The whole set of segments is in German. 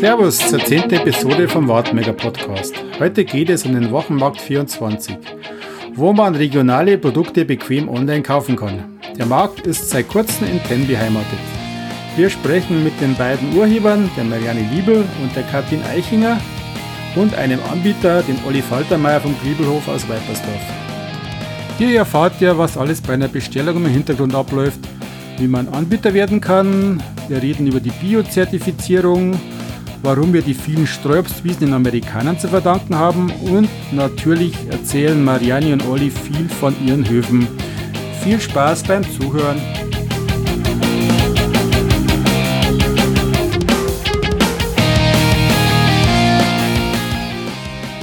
Servus zur 10. Episode vom Wartmega Podcast. Heute geht es um den Wochenmarkt 24, wo man regionale Produkte bequem online kaufen kann. Der Markt ist seit kurzem in Ten beheimatet. Wir sprechen mit den beiden Urhebern, der Marianne Liebel und der Kathrin Eichinger und einem Anbieter, den Olli Faltermeier vom Griebelhof aus Weipersdorf. Hier erfahrt ihr, was alles bei einer Bestellung im Hintergrund abläuft, wie man Anbieter werden kann. Wir reden über die Bio-Zertifizierung, warum wir die vielen Streuobstwiesen den Amerikanern zu verdanken haben und natürlich erzählen Marianne und Olli viel von ihren Höfen. Viel Spaß beim Zuhören.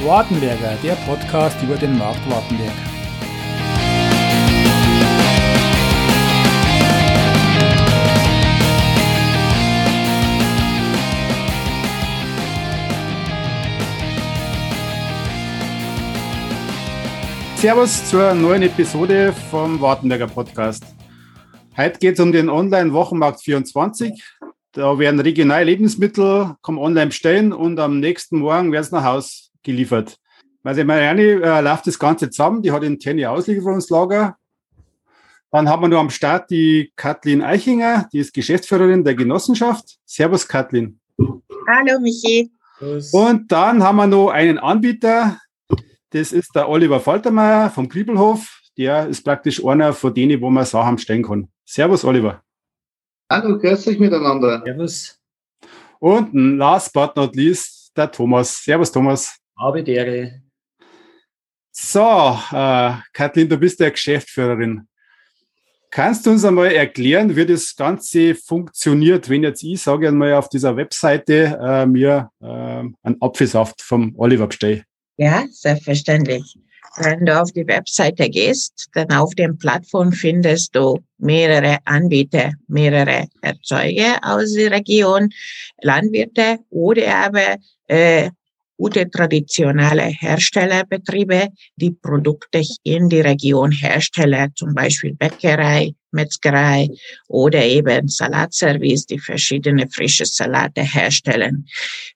Wartenberger, der Podcast über den Markt Wartenberg. Servus zur neuen Episode vom Wartenberger Podcast. Heute geht es um den Online-Wochenmarkt 24. Da werden regionale Lebensmittel kommen online bestellen und am nächsten Morgen werden sie nach Haus geliefert. Also Marianne äh, läuft das Ganze zusammen, die hat interne Auslieferungslager. Dann haben wir noch am Start die Kathleen Eichinger, die ist Geschäftsführerin der Genossenschaft. Servus Kathleen. Hallo Michi. Und dann haben wir noch einen Anbieter, das ist der Oliver Faltermeier vom Kriebelhof. Der ist praktisch einer von denen, wo man Sachen stellen kann. Servus, Oliver. Hallo, grüß euch miteinander. Servus. Und last but not least, der Thomas. Servus, Thomas. Habe Ehre. So, äh, Kathleen, du bist der Geschäftsführerin. Kannst du uns einmal erklären, wie das Ganze funktioniert, wenn jetzt ich sage einmal auf dieser Webseite äh, mir äh, einen Apfelsaft vom Oliver bestelle? Ja, selbstverständlich. Wenn du auf die Webseite gehst, dann auf den Plattform findest du mehrere Anbieter, mehrere Erzeuger aus der Region, Landwirte oder aber äh, gute traditionelle Herstellerbetriebe, die Produkte in die Region herstellen, zum Beispiel Bäckerei, Metzgerei oder eben Salatservice, die verschiedene frische Salate herstellen.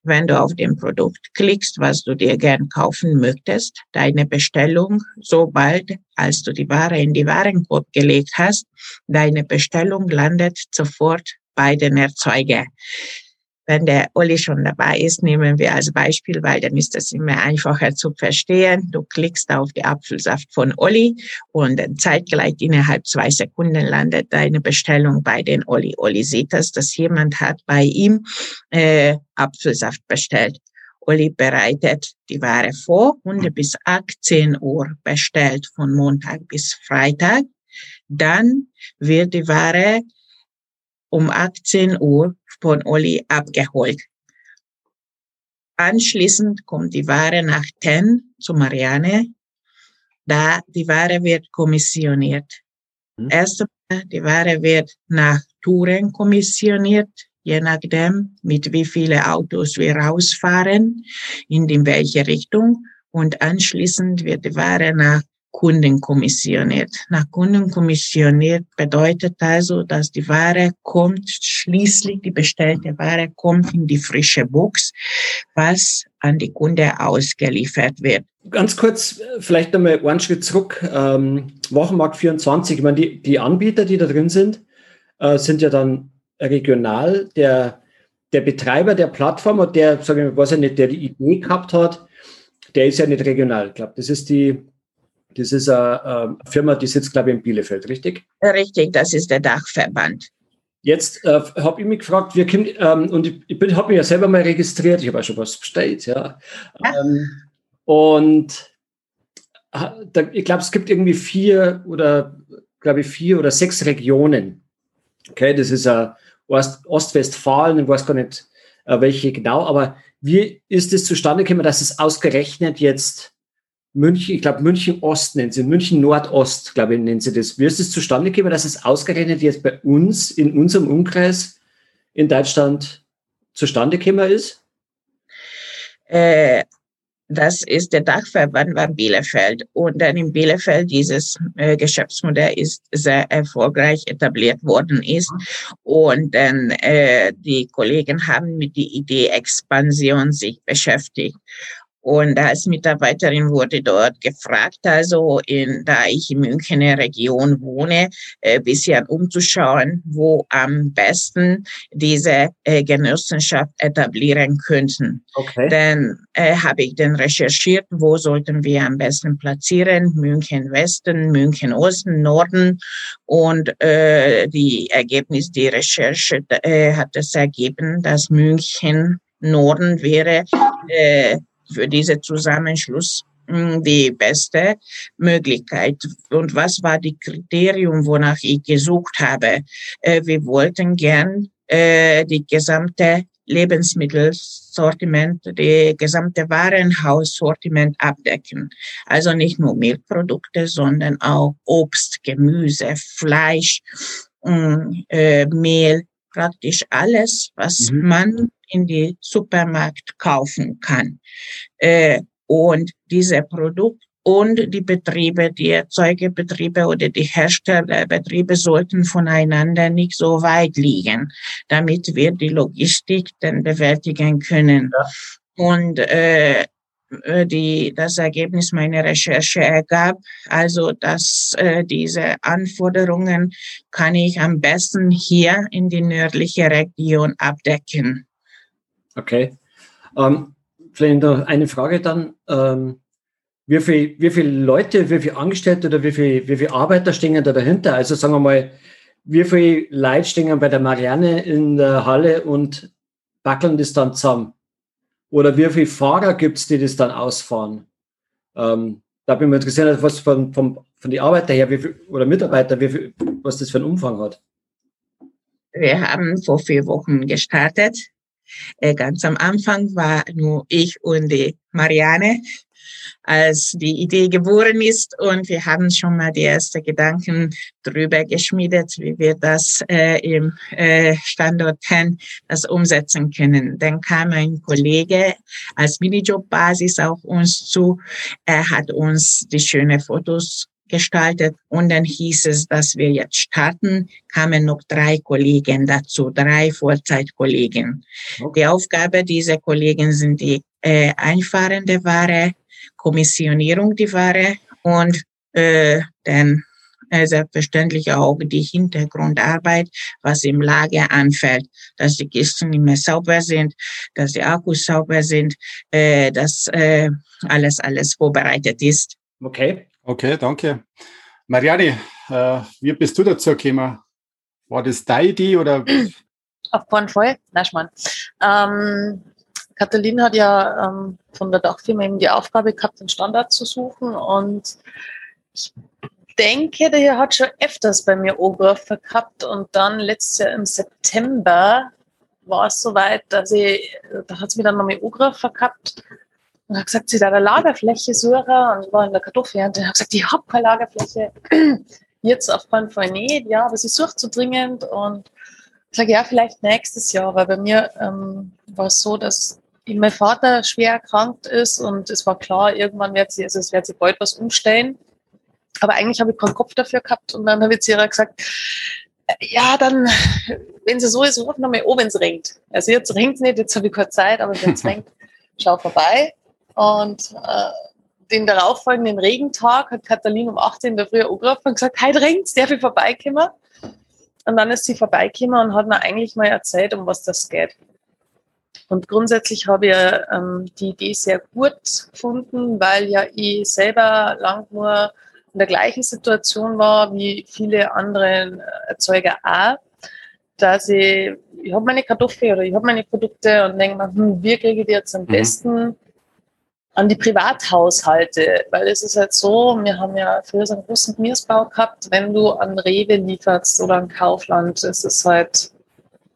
Wenn du auf dem Produkt klickst, was du dir gern kaufen möchtest, deine Bestellung, sobald als du die Ware in die Warenkorb gelegt hast, deine Bestellung landet sofort bei den Erzeuger wenn der Olli schon dabei ist, nehmen wir als Beispiel, weil dann ist das immer einfacher zu verstehen. Du klickst auf die Apfelsaft von Olli und dann zeitgleich innerhalb zwei Sekunden landet deine Bestellung bei den Olli. Olli sieht das, dass jemand hat bei ihm äh, Apfelsaft bestellt. Olli bereitet die Ware vor und bis 18 Uhr bestellt von Montag bis Freitag. Dann wird die Ware um 18 Uhr von Olli abgeholt. Anschließend kommt die Ware nach Ten zu Marianne. Da die Ware wird kommissioniert. Mhm. Erst die Ware wird nach Touren kommissioniert, je nachdem, mit wie viele Autos wir rausfahren, in welche Richtung. Und anschließend wird die Ware nach Kunden kommissioniert. Nach Kunden kommissioniert bedeutet also, dass die Ware kommt, schließlich die bestellte Ware kommt in die frische Box, was an die Kunde ausgeliefert wird. Ganz kurz, vielleicht nochmal einen Schritt zurück. Ähm, Wochenmarkt 24, ich meine, die, die Anbieter, die da drin sind, äh, sind ja dann regional. Der, der Betreiber der Plattform und der, sagen wir, was er nicht, der die Idee gehabt hat, der ist ja nicht regional. Ich glaube, das ist die das ist eine Firma, die sitzt, glaube ich, in Bielefeld, richtig? Richtig, das ist der Dachverband. Jetzt äh, habe ich mich gefragt, wir kommen, ähm, und ich, ich habe mich ja selber mal registriert, ich habe auch schon was bestellt, ja. ja. Ähm, und da, ich glaube, es gibt irgendwie vier oder, glaube ich, vier oder sechs Regionen. Okay, das ist äh, Ost, Ostwestfalen, ich weiß gar nicht, äh, welche genau, aber wie ist es zustande gekommen, dass es ausgerechnet jetzt München, ich glaube München Ost nennen sie, München Nordost, glaube ich, nennen sie das. Wie ist es zustande gekommen, dass es ausgerechnet jetzt bei uns in unserem Umkreis in Deutschland zustande gekommen ist? Äh, das ist der Dachverband von Bielefeld. Und dann in Bielefeld dieses äh, Geschäftsmodell ist sehr erfolgreich etabliert worden ist. Und dann äh, die Kollegen haben mit der Idee Expansion sich beschäftigt. Und als Mitarbeiterin wurde dort gefragt, also in, da ich in Münchener Region wohne, äh, bisschen umzuschauen, wo am besten diese äh, Genossenschaft etablieren könnten. Okay. Dann äh, habe ich dann recherchiert, wo sollten wir am besten platzieren, München Westen, München Osten, Norden. Und äh, die Ergebnis, die Recherche äh, hat es ergeben, dass München Norden wäre äh, für diesen Zusammenschluss hm, die beste Möglichkeit. Und was war die Kriterium, wonach ich gesucht habe? Äh, wir wollten gern äh, die gesamte Lebensmittelsortiment, die gesamte Warenhaussortiment abdecken. Also nicht nur Milchprodukte, sondern auch Obst, Gemüse, Fleisch, hm, äh, Mehl, praktisch alles, was mhm. man in die Supermarkt kaufen kann. Äh, und diese Produkte und die Betriebe, die Erzeugerbetriebe oder die Herstellerbetriebe sollten voneinander nicht so weit liegen, damit wir die Logistik dann bewältigen können. Ja. Und äh, die, das Ergebnis meiner Recherche ergab, also dass äh, diese Anforderungen kann ich am besten hier in die nördliche Region abdecken. Okay. Ähm, vielleicht noch eine Frage dann. Ähm, wie viele wie viel Leute, wie viele Angestellte oder wie viele wie viel Arbeiter stehen da dahinter? Also sagen wir mal, wie viele Leute stehen bei der Marianne in der Halle und backeln das dann zusammen? Oder wie viele Fahrer gibt es, die das dann ausfahren? Ähm, da bin ich mal interessiert, was von, von, von den Arbeiter her viel, oder Mitarbeiter, viel, was das für einen Umfang hat. Wir haben vor vier Wochen gestartet äh, ganz am Anfang war nur ich und die Marianne, als die Idee geboren ist und wir haben schon mal die ersten Gedanken drüber geschmiedet, wie wir das äh, im äh, Standort 10 das umsetzen können. Dann kam ein Kollege als Minijob-Basis auf uns zu. Er hat uns die schönen Fotos gestaltet und dann hieß es, dass wir jetzt starten, kamen noch drei Kollegen dazu, drei Vollzeitkollegen. Okay. Die Aufgabe dieser Kollegen sind die äh, einfahrende Ware, Kommissionierung die Ware und äh, dann äh, selbstverständlich auch die Hintergrundarbeit, was im Lager anfällt, dass die Kisten immer sauber sind, dass die Akkus sauber sind, äh, dass äh, alles, alles vorbereitet ist. Okay. Okay, danke. Marianne, äh, wie bist du dazu gekommen? War das deine Idee oder? Auf keinen Fall, nein, ähm, Katalin hat ja ähm, von der Dachfirma eben die Aufgabe gehabt, den Standard zu suchen und ich denke, der hat schon öfters bei mir angerufen gehabt und dann letztes Jahr im September war es soweit, dass ich, da hat es mir dann nochmal angerufen gehabt und hat gesagt, sie da eine Lagerfläche suchen und ich war in der Kartoffelernte und hat gesagt, ich habe keine Lagerfläche. Jetzt auf keinen Fall nicht, ja, aber sie sucht so dringend und ich sage, ja, vielleicht nächstes Jahr, weil bei mir ähm, war es so, dass mein Vater schwer erkrankt ist und es war klar, irgendwann wird sie, also es wird sie bald was umstellen. Aber eigentlich habe ich keinen Kopf dafür gehabt und dann habe ich zu ihr gesagt, äh, ja, dann, wenn sie so ist, ruf nochmal an, wenn es regnet. Also jetzt regnet es nicht, jetzt habe ich keine Zeit, aber wenn es regnet, schau vorbei. Und äh, den darauffolgenden Regentag hat Katalin um 18 Uhr früh angerufen und gesagt, heute regnet darf ich vorbeikommen? Und dann ist sie vorbeigekommen und hat mir eigentlich mal erzählt, um was das geht. Und grundsätzlich habe ich ähm, die Idee sehr gut gefunden, weil ja ich selber lang nur in der gleichen Situation war wie viele andere Erzeuger auch, dass ich, ich habe meine Kartoffeln oder ich habe meine Produkte und denke mir, hm, wie kriege ich die jetzt am mhm. besten an die Privathaushalte, weil es ist halt so, wir haben ja früher so einen großen Gemüsebau gehabt, wenn du an Rewe lieferst oder an Kaufland, ist es halt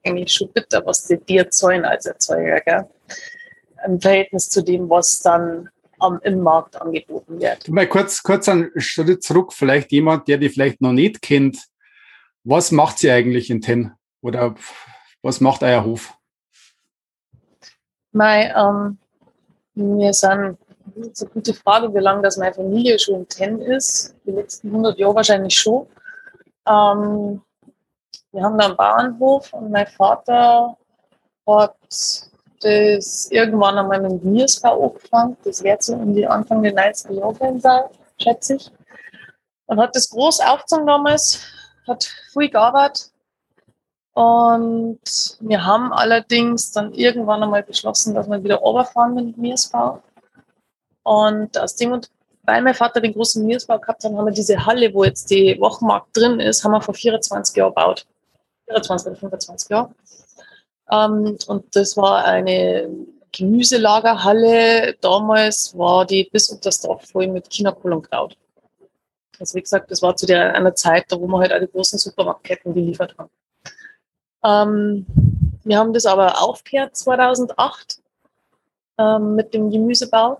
eigentlich schon bitter, was die dir zahlen als Erzeuger, gell? im Verhältnis zu dem, was dann am, im Markt angeboten wird. Mal kurz, kurz einen Schritt zurück, vielleicht jemand, der die vielleicht noch nicht kennt. Was macht sie eigentlich in Ten? Oder was macht euer Hof? Mein, ähm, wir sind Das ist eine gute Frage, wie lange das meine Familie schon in Ten ist. Die letzten 100 Jahre wahrscheinlich schon. Ähm, wir haben da einen Bauernhof und mein Vater hat das irgendwann einmal mit dem Gemüsebau angefangen. Das wird so um die Anfang der 90er Jahre sein, schätze ich. Und hat das groß aufgezogen damals, hat viel gearbeitet. Und wir haben allerdings dann irgendwann einmal beschlossen, dass wir wieder runterfahren mit dem Gemüsebau. Und aus dem und weil mein Vater den großen Gemüsebau gehabt hat, haben wir diese Halle, wo jetzt die Wochenmarkt drin ist, haben wir vor 24 Jahren gebaut. 24 oder 25 Jahre. Ähm, und das war eine Gemüselagerhalle. Damals war die bis unter das Dach voll mit Chinakohl und Kraut. Also wie gesagt, das war zu der einer Zeit, wo wir halt alle großen Supermarktketten geliefert haben. Ähm, wir haben das aber aufgehört 2008 ähm, mit dem Gemüsebau,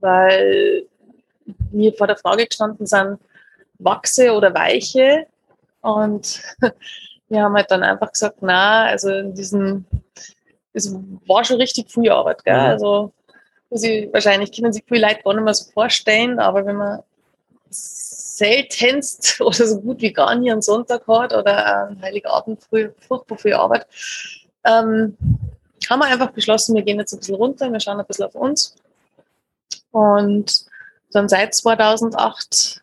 weil wir vor der Frage gestanden sind, Wachse oder Weiche. Und wir haben halt dann einfach gesagt, na, also in diesen, es war schon richtig viel Arbeit, gell? Also Sie, wahrscheinlich können sich viele Leute gar nicht mehr so vorstellen, aber wenn man seltenst oder so gut wie gar nie einen Sonntag hat oder einen Heiligabend früh furchtbar viel Arbeit, ähm, haben wir einfach beschlossen, wir gehen jetzt ein bisschen runter, wir schauen ein bisschen auf uns. Und dann seit 2008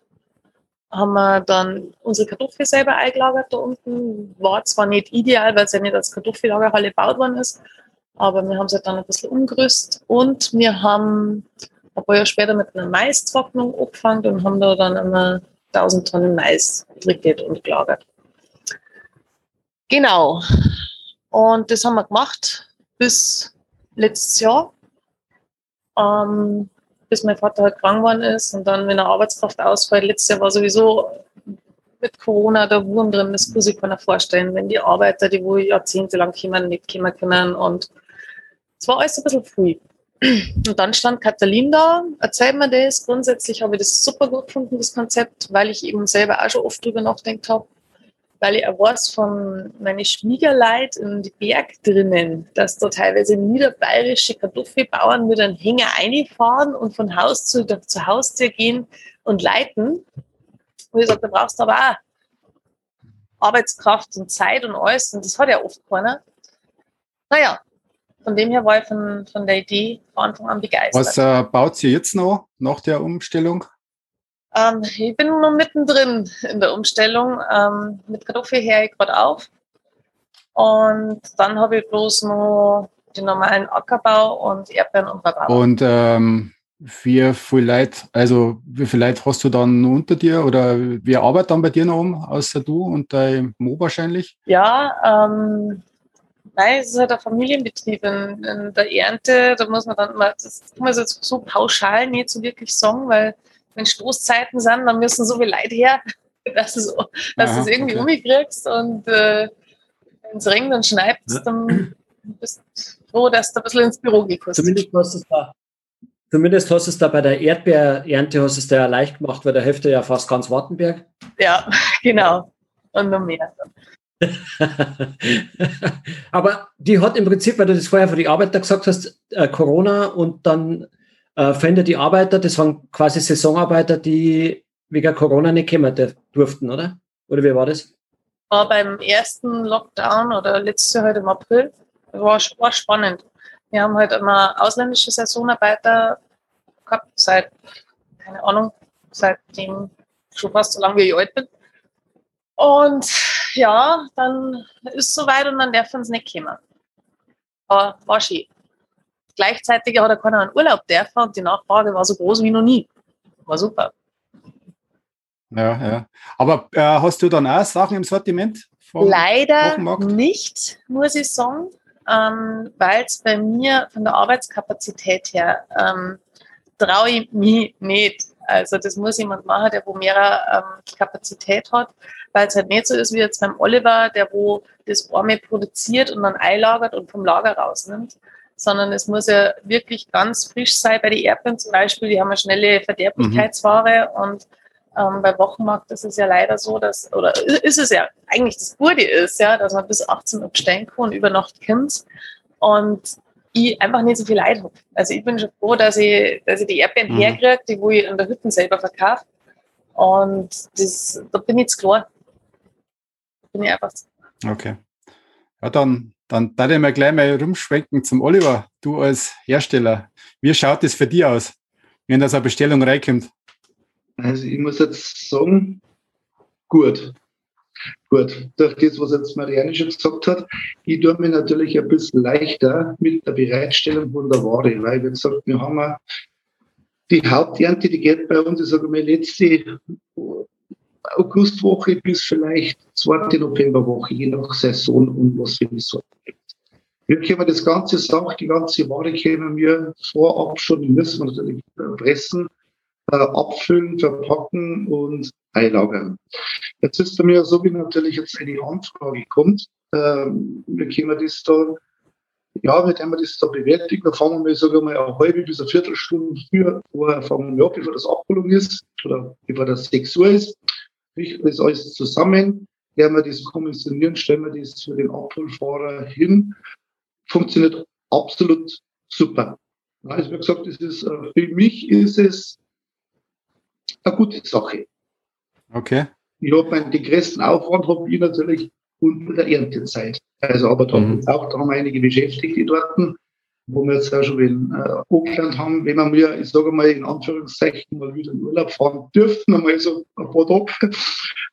haben wir dann unsere Kartoffeln selber eingelagert da unten. War zwar nicht ideal, weil es ja nicht als Kartoffellagerhalle gebaut worden ist, aber wir haben es halt dann ein bisschen umgerüstet und wir haben ein paar Jahre später mit einer Maistrocknung angefangen und haben da dann immer 1000 Tonnen Mais getrickert und gelagert. Genau. Und das haben wir gemacht bis letztes Jahr. Ähm, bis mein Vater halt krank geworden ist und dann, wenn er Arbeitskraft ausfällt, letztes Jahr war sowieso mit Corona der Wurm drin, das kann sich keiner vorstellen, wenn die Arbeiter, die wohl jahrzehntelang kommen, nicht kommen können. Und es war alles ein bisschen früh. Und dann stand Katalin da, erzählt mir das. Grundsätzlich habe ich das super gut gefunden, das Konzept, weil ich eben selber auch schon oft drüber nachdenkt habe weil ich weiß von meinen Schwiegerleit in die Berg drinnen, dass da teilweise niederbayerische Kartoffelbauern mit einem Hänger einfahren und von Haus zu, zu Haustür gehen und leiten. Und ich sage, da brauchst du aber auch Arbeitskraft und Zeit und alles. Und das hat ja oft keiner. Naja, von dem her war ich von, von der Idee von Anfang an begeistert. Was äh, baut sie jetzt noch nach der Umstellung? Ähm, ich bin noch mittendrin in der Umstellung. Ähm, mit Kartoffel her ich gerade auf. Und dann habe ich bloß noch den normalen Ackerbau und Erdbeeren und Rhabarber. Und ähm, wie viel Leute, also wie viel Leute hast du dann unter dir oder wer arbeitet dann bei dir noch um, außer du und dein Mo wahrscheinlich? Ja, ähm, nein, es ist halt ein Familienbetrieb. In, in, der Ernte, da muss man dann mal, das kann man jetzt so pauschal nicht so wirklich sagen, weil wenn Stoßzeiten sind, dann müssen so viele Leute her, dass du so, dass du es irgendwie okay. umkriegst und äh, wenn es regnet und schneit, dann bist du froh, dass du ein bisschen ins Büro gekostet Zumindest hast du es da. Zumindest hast du es da bei der Erdbeerernte hast es da leicht gemacht, weil da Hälfte ja fast ganz Wartenberg. Ja, genau. Und noch mehr. Aber die hat im Prinzip, weil du das vorher für die Arbeiter gesagt hast, äh, Corona und dann äh, Fender, die Arbeiter, das waren quasi Saisonarbeiter, die wegen Corona nicht kommen durften, oder? Oder wie war das? War beim ersten Lockdown oder letztes Jahr halt im April. War, war spannend. Wir haben halt immer ausländische Saisonarbeiter gehabt, seit, keine Ahnung, seitdem schon fast so lange wie ich alt bin. Und ja, dann ist es soweit und dann dürfen sie nicht kommen. Aber war schön. Gleichzeitig hat er keiner einen Urlaub dürfen und die Nachfrage war so groß wie noch nie. War super. Ja, ja. Aber äh, hast du dann auch Sachen im Sortiment? Leider nicht, muss ich sagen, ähm, weil es bei mir von der Arbeitskapazität her ähm, traue ich mich nicht. Also das muss jemand machen, der wo mehr ähm, Kapazität hat, weil es halt nicht so ist wie jetzt beim Oliver, der wo das Arme produziert und dann einlagert und vom Lager rausnimmt sondern es muss ja wirklich ganz frisch sein. Bei den Erdbeeren zum Beispiel, die haben eine schnelle Verderblichkeitsware mhm. und ähm, bei Wochenmarkt ist es ja leider so, dass, oder ist es ja eigentlich das Gute ist, ja, dass man bis 18 Uhr bestellen kann und über Nacht kommt. Und ich einfach nicht so viel Leid habe. Also ich bin schon froh, dass ich, dass ich die Erdbeeren mhm. herkriege, die wo ich an der Hütte selber verkaufe. Und das, da bin ich jetzt klar. Da bin ich einfach so. Okay. Ja, dann, dann darf ich mal gleich mal rumschwenken zum Oliver. Du als Hersteller, wie schaut das für dich aus, wenn das eine Bestellung reinkommt? Also ich muss jetzt sagen, gut. Gut, durch das, was jetzt Marianne schon gesagt hat, ich tue mir natürlich ein bisschen leichter mit der Bereitstellung von der Ware, weil, wie gesagt, wir haben die Haupternte, die geht bei uns, ich sage mal, letzte Augustwoche bis vielleicht zweite Novemberwoche, je nach Saison und was für eine. Wir können das ganze Sach, die ganze Ware können wir vorab schon, die müssen wir natürlich pressen, äh, abfüllen, verpacken und einlagern. Jetzt ist bei mir so, wie natürlich jetzt eine Anfrage kommt, ähm, wir können das da, ja, wir das da bewältigen, da fangen wir, sagen wir mal, eine halbe bis eine Viertelstunde früher vorher fangen wir an, bevor das Abholung ist, oder bevor das 6 Uhr ist, richten das alles zusammen, werden wir das kommissionieren, stellen wir das für den Abholfahrer hin, funktioniert absolut super. Also wie gesagt, das ist, äh, für mich ist es eine gute Sache. Okay. Ich habe meinen, den größten Aufwand habe ich natürlich unter der Erntezeit. Also, aber da, mhm. auch, da haben einige Beschäftigte dort, wo wir jetzt auch schon in äh, Auckland haben, wenn wir, ich sage mal in Anführungszeichen, mal wieder in Urlaub fahren dürften, einmal so ein paar Tage,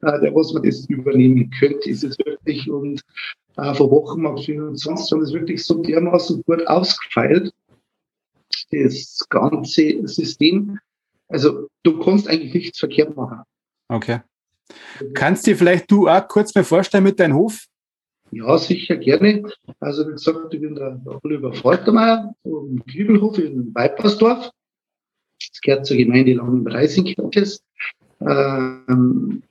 äh, der was man das übernehmen könnte, ist es wirklich und äh, vor Wochen ab 24 haben es wirklich so dermaßen gut ausgefeilt, das ganze System. Also du kannst eigentlich nichts verkehrt machen. Okay. Kannst du vielleicht du auch kurz mal vorstellen mit deinem Hof? Ja, sicher gerne. Also wie gesagt, ich bin der Oliver Faltermeier vom Kübelhof in Weipersdorf. Das gehört zur Gemeinde Langenbreising. Ähm,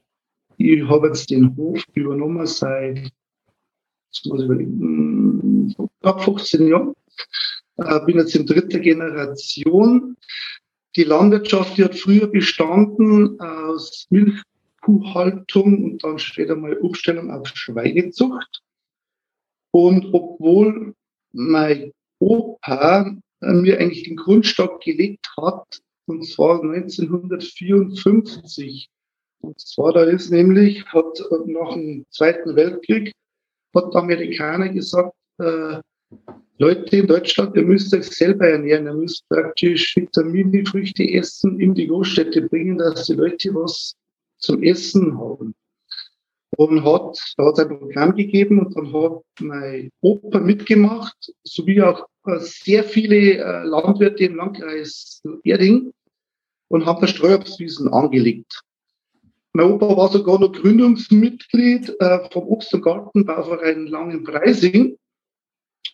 ich habe jetzt den Hof übernommen seit, jetzt muss ich überlegen, knapp 15 Jahren. Äh, bin jetzt in dritter Generation. Die Landwirtschaft die hat früher bestanden aus Milchkuhhaltung und dann später mal Umstellung auf Schweinezucht. Und obwohl mein Opa mir eigentlich den Grundstock gelegt hat, und zwar 1954. Und zwar da ist nämlich, hat nach dem Zweiten Weltkrieg, hat der Amerikaner gesagt, äh, Leute in Deutschland, ihr müsst euch selber ernähren, ihr müsst praktisch Vitamine, Früchte essen, in die Großstädte bringen, dass die Leute was zum Essen haben. Und hat, da hat es ein Programm gegeben und dann hat mein Opa mitgemacht, sowie auch sehr viele äh, Landwirte im Landkreis Erding und haben Streuobstwiesen angelegt. Mein Opa war sogar noch Gründungsmitglied äh, vom Obst- und Gartenbauverein Langenpreising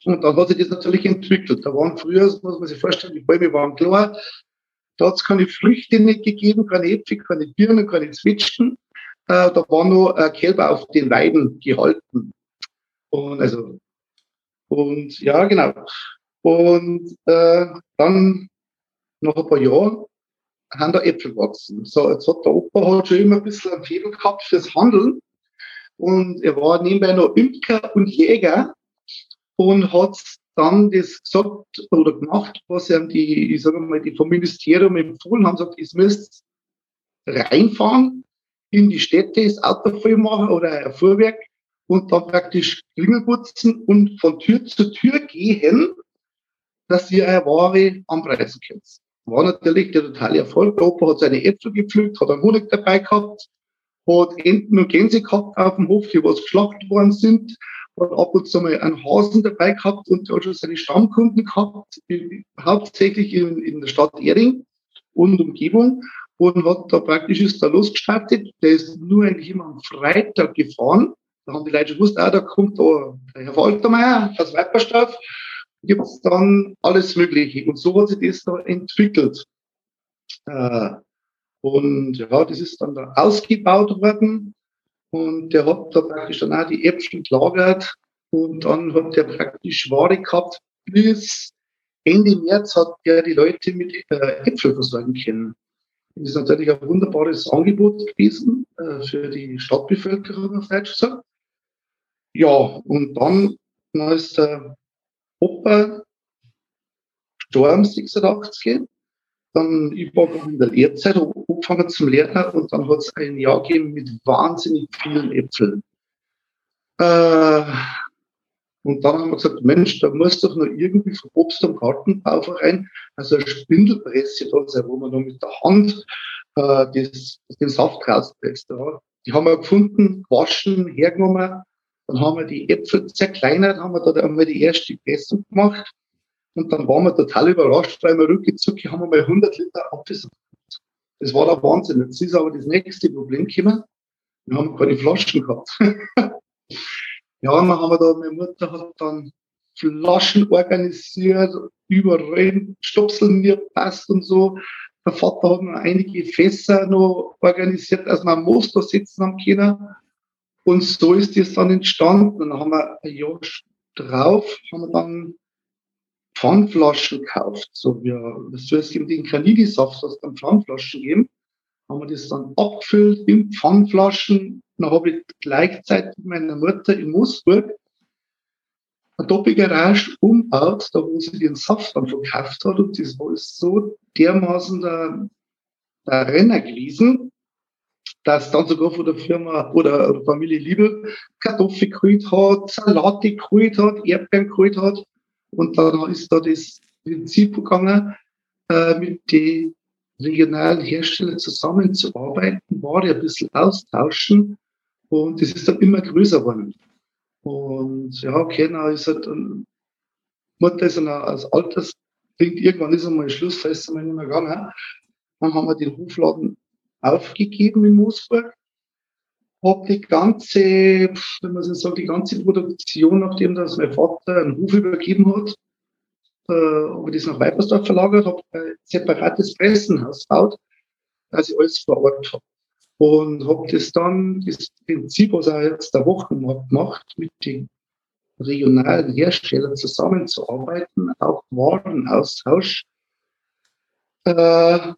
und dann hat sich das natürlich entwickelt. Da waren früher, muss man sich vorstellen, die Bäume waren klar. Da hat es keine Früchte nicht gegeben, keine Äpfel, keine Birnen, keine Zwetschgen. Äh, da war nur äh, Kälber auf den Weiden gehalten. Und also, und ja, genau. Und äh, dann nach ein paar Jahren haben da Äpfel gewachsen. So, jetzt hat der Opa halt schon immer ein bisschen ein Febel gehabt fürs Handeln. Und er war nebenbei noch Imker und Jäger und hat dann das gesagt oder gemacht, was ihm die, ich sage mal, die vom Ministerium empfohlen haben, gesagt, ich müsst reinfahren in die Städte, das Auto voll machen oder ein Fuhrwerk und dann praktisch Klingel putzen und von Tür zu Tür gehen, dass ihr eine Ware anpreisen könnt. War natürlich der totale Erfolg. Opa hat seine Äpfel gepflückt, hat einen Honig dabei gehabt, hat Enten und Gänse gehabt auf dem Hof, die was geschlachtet worden sind, hat ab und zu mal einen Hasen dabei gehabt und hat schon seine Stammkunden gehabt, hauptsächlich in, in der Stadt Erding und Umgebung und hat da praktisch ist da losgestartet. Der ist nur eigentlich immer am Freitag gefahren. Da haben die Leute schon gewusst, ah, da kommt da der Herr Waltermeier aus Weiperstorf. Gibt es dann alles Mögliche. Und so hat sich das da entwickelt. Äh, und ja, das ist dann da ausgebaut worden. Und der hat da praktisch dann auch die Äpfel gelagert und dann hat der praktisch Ware gehabt. Bis Ende März hat er die Leute mit äh, Äpfel versorgen können. Ist natürlich ein wunderbares Angebot gewesen äh, für die Stadtbevölkerung, auf Deutsch gesagt. Ja, und dann, dann ist der Opa gestorben, 86. Dann, ich war in der Lehrzeit angefangen zum Lernen und dann hat es ein Jahr gegeben mit wahnsinnig vielen Äpfeln. Äh, und dann haben wir gesagt, Mensch, da muss doch noch irgendwie vom Obst- und Gartenbauverein, also eine Spindelpresse da sein, wo man noch mit der Hand äh, das, den Saft rauspresst. Ja. Die haben wir gefunden, gewaschen, hergenommen. Dann haben wir die Äpfel zerkleinert, haben wir da einmal die erste Pressung gemacht. Und dann waren wir total überrascht, weil wir rückgezogen haben wir mal 100 Liter Apfelsaft. Das war der Wahnsinn. Jetzt ist aber das nächste Problem gekommen. Wir haben keine Flaschen gehabt. ja, dann haben wir da, meine Mutter hat dann Flaschen organisiert, überall Stopseln mir passt und so. Der Vater hat noch einige Fässer noch organisiert, dass wir am Moos da sitzen haben können. Und so ist das dann entstanden. Dann haben wir ein Jahr drauf, haben wir dann Pfandflaschen gekauft. So, wir, das soll es den Kanidi-Saft, was dann Pfandflaschen geben. Haben wir das dann abgefüllt in Pfandflaschen. Dann habe ich gleichzeitig meiner Mutter in Moosburg eine Doppelgarage umbaut, da wo sie den Saft dann verkauft hat. Und das war so dermaßen der, der Renner gewesen, dass dann sogar von der Firma oder der Familie Liebel Kartoffeln geholt hat, Salate geholt hat, Erdbeeren geholt hat. Und dann ist da das Prinzip gegangen, äh, mit den regionalen Herstellern zusammenzuarbeiten, war ein bisschen austauschen und das ist dann immer größer geworden. Und ja, dann ist halt, Mutter ist dann als Alters, irgendwann ist einmal Schluss, da ist einmal nicht mehr gegangen. Dann haben wir den Hofladen aufgegeben in Moosburg. Hab die ganze, wenn man so sagt, die ganze Produktion, nachdem das mein Vater einen Hof übergeben hat, äh, habe ich das nach Weipersdorf verlagert, habe ein separates Pressenhaus gebaut, dass ich alles vor Ort habe. Und habe das dann, das Prinzip, was er jetzt der Wochenmarkt macht, mit den regionalen Herstellern zusammenzuarbeiten, auch Warenaustausch, äh,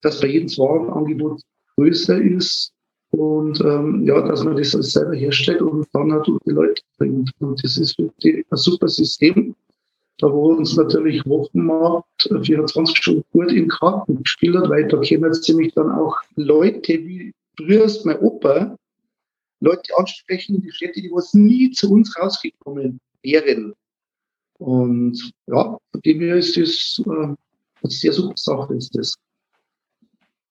dass bei jedem Warenangebot größer ist und ähm, ja, dass man das selber herstellt und dann natürlich die Leute bringt. Und das ist wirklich ein super System, da wo uns natürlich Wochenmarkt 24 Stunden gut in Karten gespielt hat, weil da kämen ziemlich dann auch Leute, wie früher ist mein Opa, Leute ansprechen in die Städte, die was nie zu uns rausgekommen wären. Und ja, von dem her ist das äh, eine sehr super Sache ist das.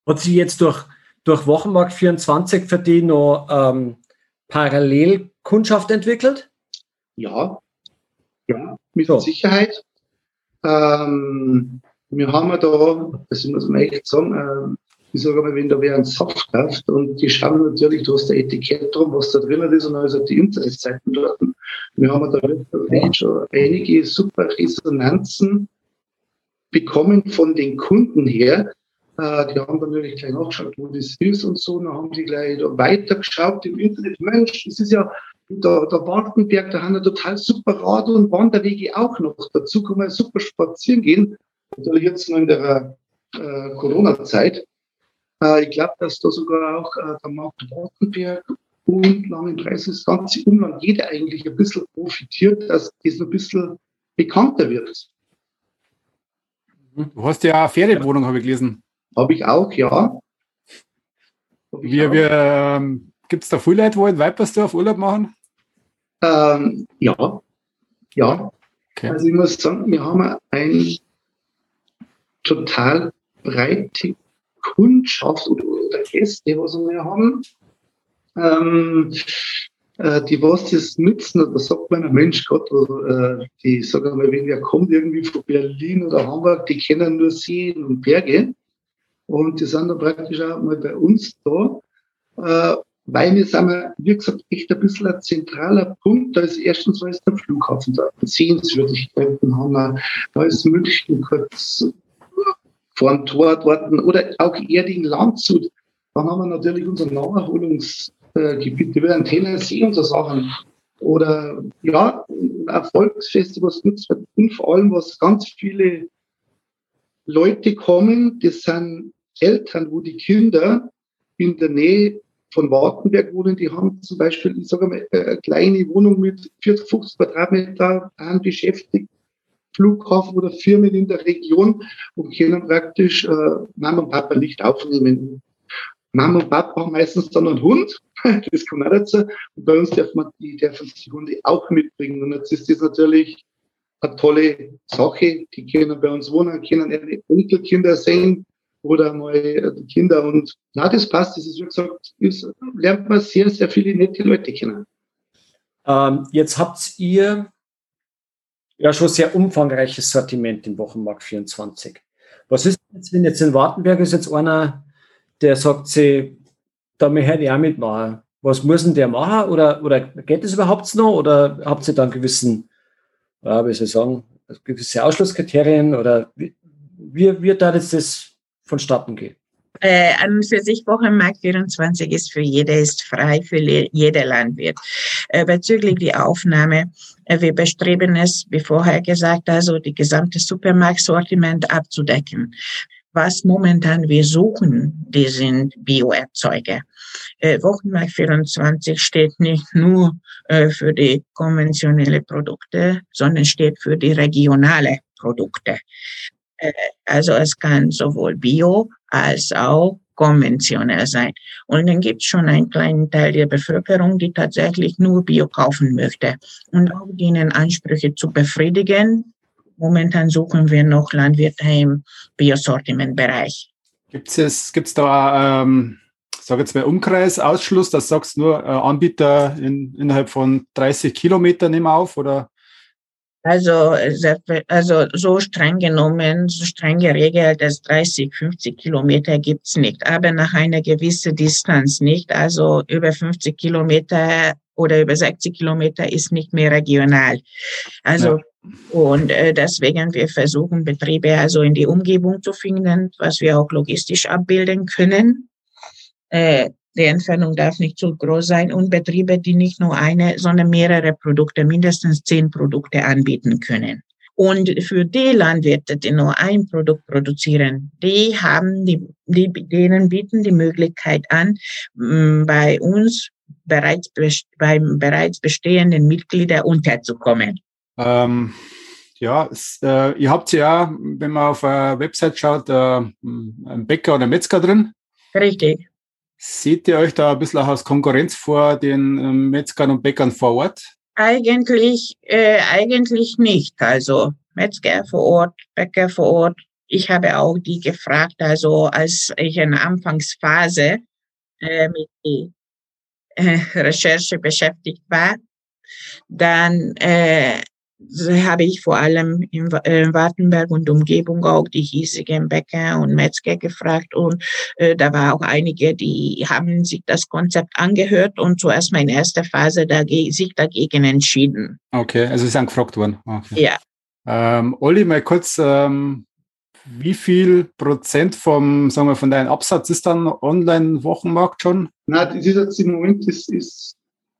Hat sie jetzt durch, durch Wochenmarkt 24 für die noch ähm, parallel Kundschaft entwickelt? Ja, ja, mit so. Sicherheit. Ähm, wir haben da, das muss man echt sagen, äh, ich sage mal, wenn da wer einen Saft kauft und die schauen natürlich, du hast der Etikett drum, was da drinnen ist und also die Internetseiten dort. Wir haben da wirklich schon einige super Resonanzen bekommen von den Kunden her. Äh, die haben dann natürlich gleich nachgeschaut, wo das ist und so. Dann haben die gleich weitergeschaut im Internet. Mensch, das ist ja der, der Wartenberg, da haben wir total super Rad- und Wanderwege auch noch. Dazu kann man super spazieren gehen. Natürlich jetzt noch in der äh, Corona-Zeit. Äh, ich glaube, dass da sogar auch äh, der Markt Wartenberg und Langenpreis, das ganze Umland, jeder eigentlich ein bisschen profitiert, dass das ein bisschen bekannter wird. Du hast ja eine Ferienwohnung, habe ich gelesen. Habe ich auch, ja. wir, wir, ähm, Gibt es da viele Leute, die in Weipersdorf Urlaub machen? Ähm, ja, ja. Okay. Also ich muss sagen, wir haben eine total breite Kundschaft oder, Gäste, was wir haben. Ähm, äh, die was das nützen, da sagt man, Mensch Gott, oder, äh, die sagen mal, wenn wer kommt irgendwie von Berlin oder Hamburg, die kennen nur Seen und Berge. Und die sind dann praktisch auch mal bei uns da. Äh, weil wir sind, wir, wie gesagt, echt ein bisschen ein zentraler Punkt. Da ist erstens mal der Flughafen da, Sehenswürdigkeiten haben wir, da ist München kurz vor dem Tor dort oder auch Erding, Landshut. Dann haben wir natürlich unser Naherholungsgebiet, wie ein Tennessee und so Sachen. Oder ja, Erfolgsfeste, was nutzt und vor allem, was ganz viele Leute kommen, das sind Eltern, wo die Kinder in der Nähe von Wartenberg wohnen, die haben zum Beispiel, ich sage mal, eine kleine Wohnung mit 40, 50 Quadratmeter beschäftigt. Flughafen oder Firmen in der Region und können praktisch äh, Mama und Papa nicht aufnehmen. Mama und Papa haben meistens dann einen Hund, das kommt auch dazu. Und bei uns darf man die, dürfen die Hunde auch mitbringen. Und jetzt ist das natürlich eine tolle Sache. Die können bei uns wohnen, können ihre Enkelkinder sehen oder mal die Kinder. Und na, das passt. Das ist, wie gesagt, ist, lernt man sehr, sehr viele nette Leute kennen. Ähm, jetzt habt ihr ja schon sehr umfangreiches Sortiment im Wochenmarkt 24. Was ist jetzt, wenn jetzt in Wartenberg ist jetzt einer, der sagt, sie, da möchte ich auch mitmachen. Was muss denn der machen? Oder, oder geht das überhaupt noch? Oder habt ihr dann gewissen, ja, wie soll ich sagen, gewisse Ausschlusskriterien? Oder wie, wie wird da jetzt das vonstatten gehen? Äh, an und für sich Wochenmarkt 24 ist für jeder, ist frei für jeder Landwirt. Äh, bezüglich die Aufnahme, äh, wir bestreben es, wie vorher gesagt, also die gesamte Supermarktsortiment abzudecken. Was momentan wir suchen, die sind Bioerzeuger. Äh, Wochenmarkt 24 steht nicht nur äh, für die konventionelle Produkte, sondern steht für die regionale Produkte. Äh, also es kann sowohl Bio als auch konventionell sein. Und dann gibt es schon einen kleinen Teil der Bevölkerung, die tatsächlich nur Bio kaufen möchte. Und auch denen Ansprüche zu befriedigen. Momentan suchen wir noch Landwirte im Biosortimentbereich. Gibt es gibt's da, ähm, sage jetzt mal Umkreisausschluss, das sagst nur äh, Anbieter in, innerhalb von 30 Kilometern nehmen auf oder? Also, also so streng genommen, so streng geregelt, dass 30, 50 Kilometer gibt's nicht, aber nach einer gewissen Distanz nicht. Also über 50 Kilometer oder über 60 Kilometer ist nicht mehr regional. Also ja. und äh, deswegen wir versuchen Betriebe also in die Umgebung zu finden, was wir auch logistisch abbilden können. Äh, die Entfernung darf nicht zu groß sein und Betriebe, die nicht nur eine, sondern mehrere Produkte, mindestens zehn Produkte anbieten können. Und für die Landwirte, die nur ein Produkt produzieren, die haben die, die denen bieten die Möglichkeit an, bei uns bereits beim bereits bestehenden Mitglieder unterzukommen. Ähm, ja, es, äh, ihr habt ja, wenn man auf der Website schaut, äh, einen Bäcker oder einen Metzger drin. Richtig. Seht ihr euch da ein bisschen auch als Konkurrenz vor den ähm, Metzgern und Bäckern vor Ort? Eigentlich, äh, eigentlich nicht. Also Metzger vor Ort, Bäcker vor Ort. Ich habe auch die gefragt, also als ich in der Anfangsphase äh, mit der äh, Recherche beschäftigt war, dann äh, habe ich vor allem in äh, Wartenberg und Umgebung auch die hiesigen Bäcker und Metzger gefragt und äh, da war auch einige, die haben sich das Konzept angehört und zuerst mal in erster Phase dagegen, sich dagegen entschieden. Okay, also sie sind gefragt worden. Okay. Ja. Ähm, Olli, mal kurz, ähm, wie viel Prozent vom, sagen wir, von deinem Absatz ist dann Online-Wochenmarkt schon? Na, das ist jetzt im Moment ist, ist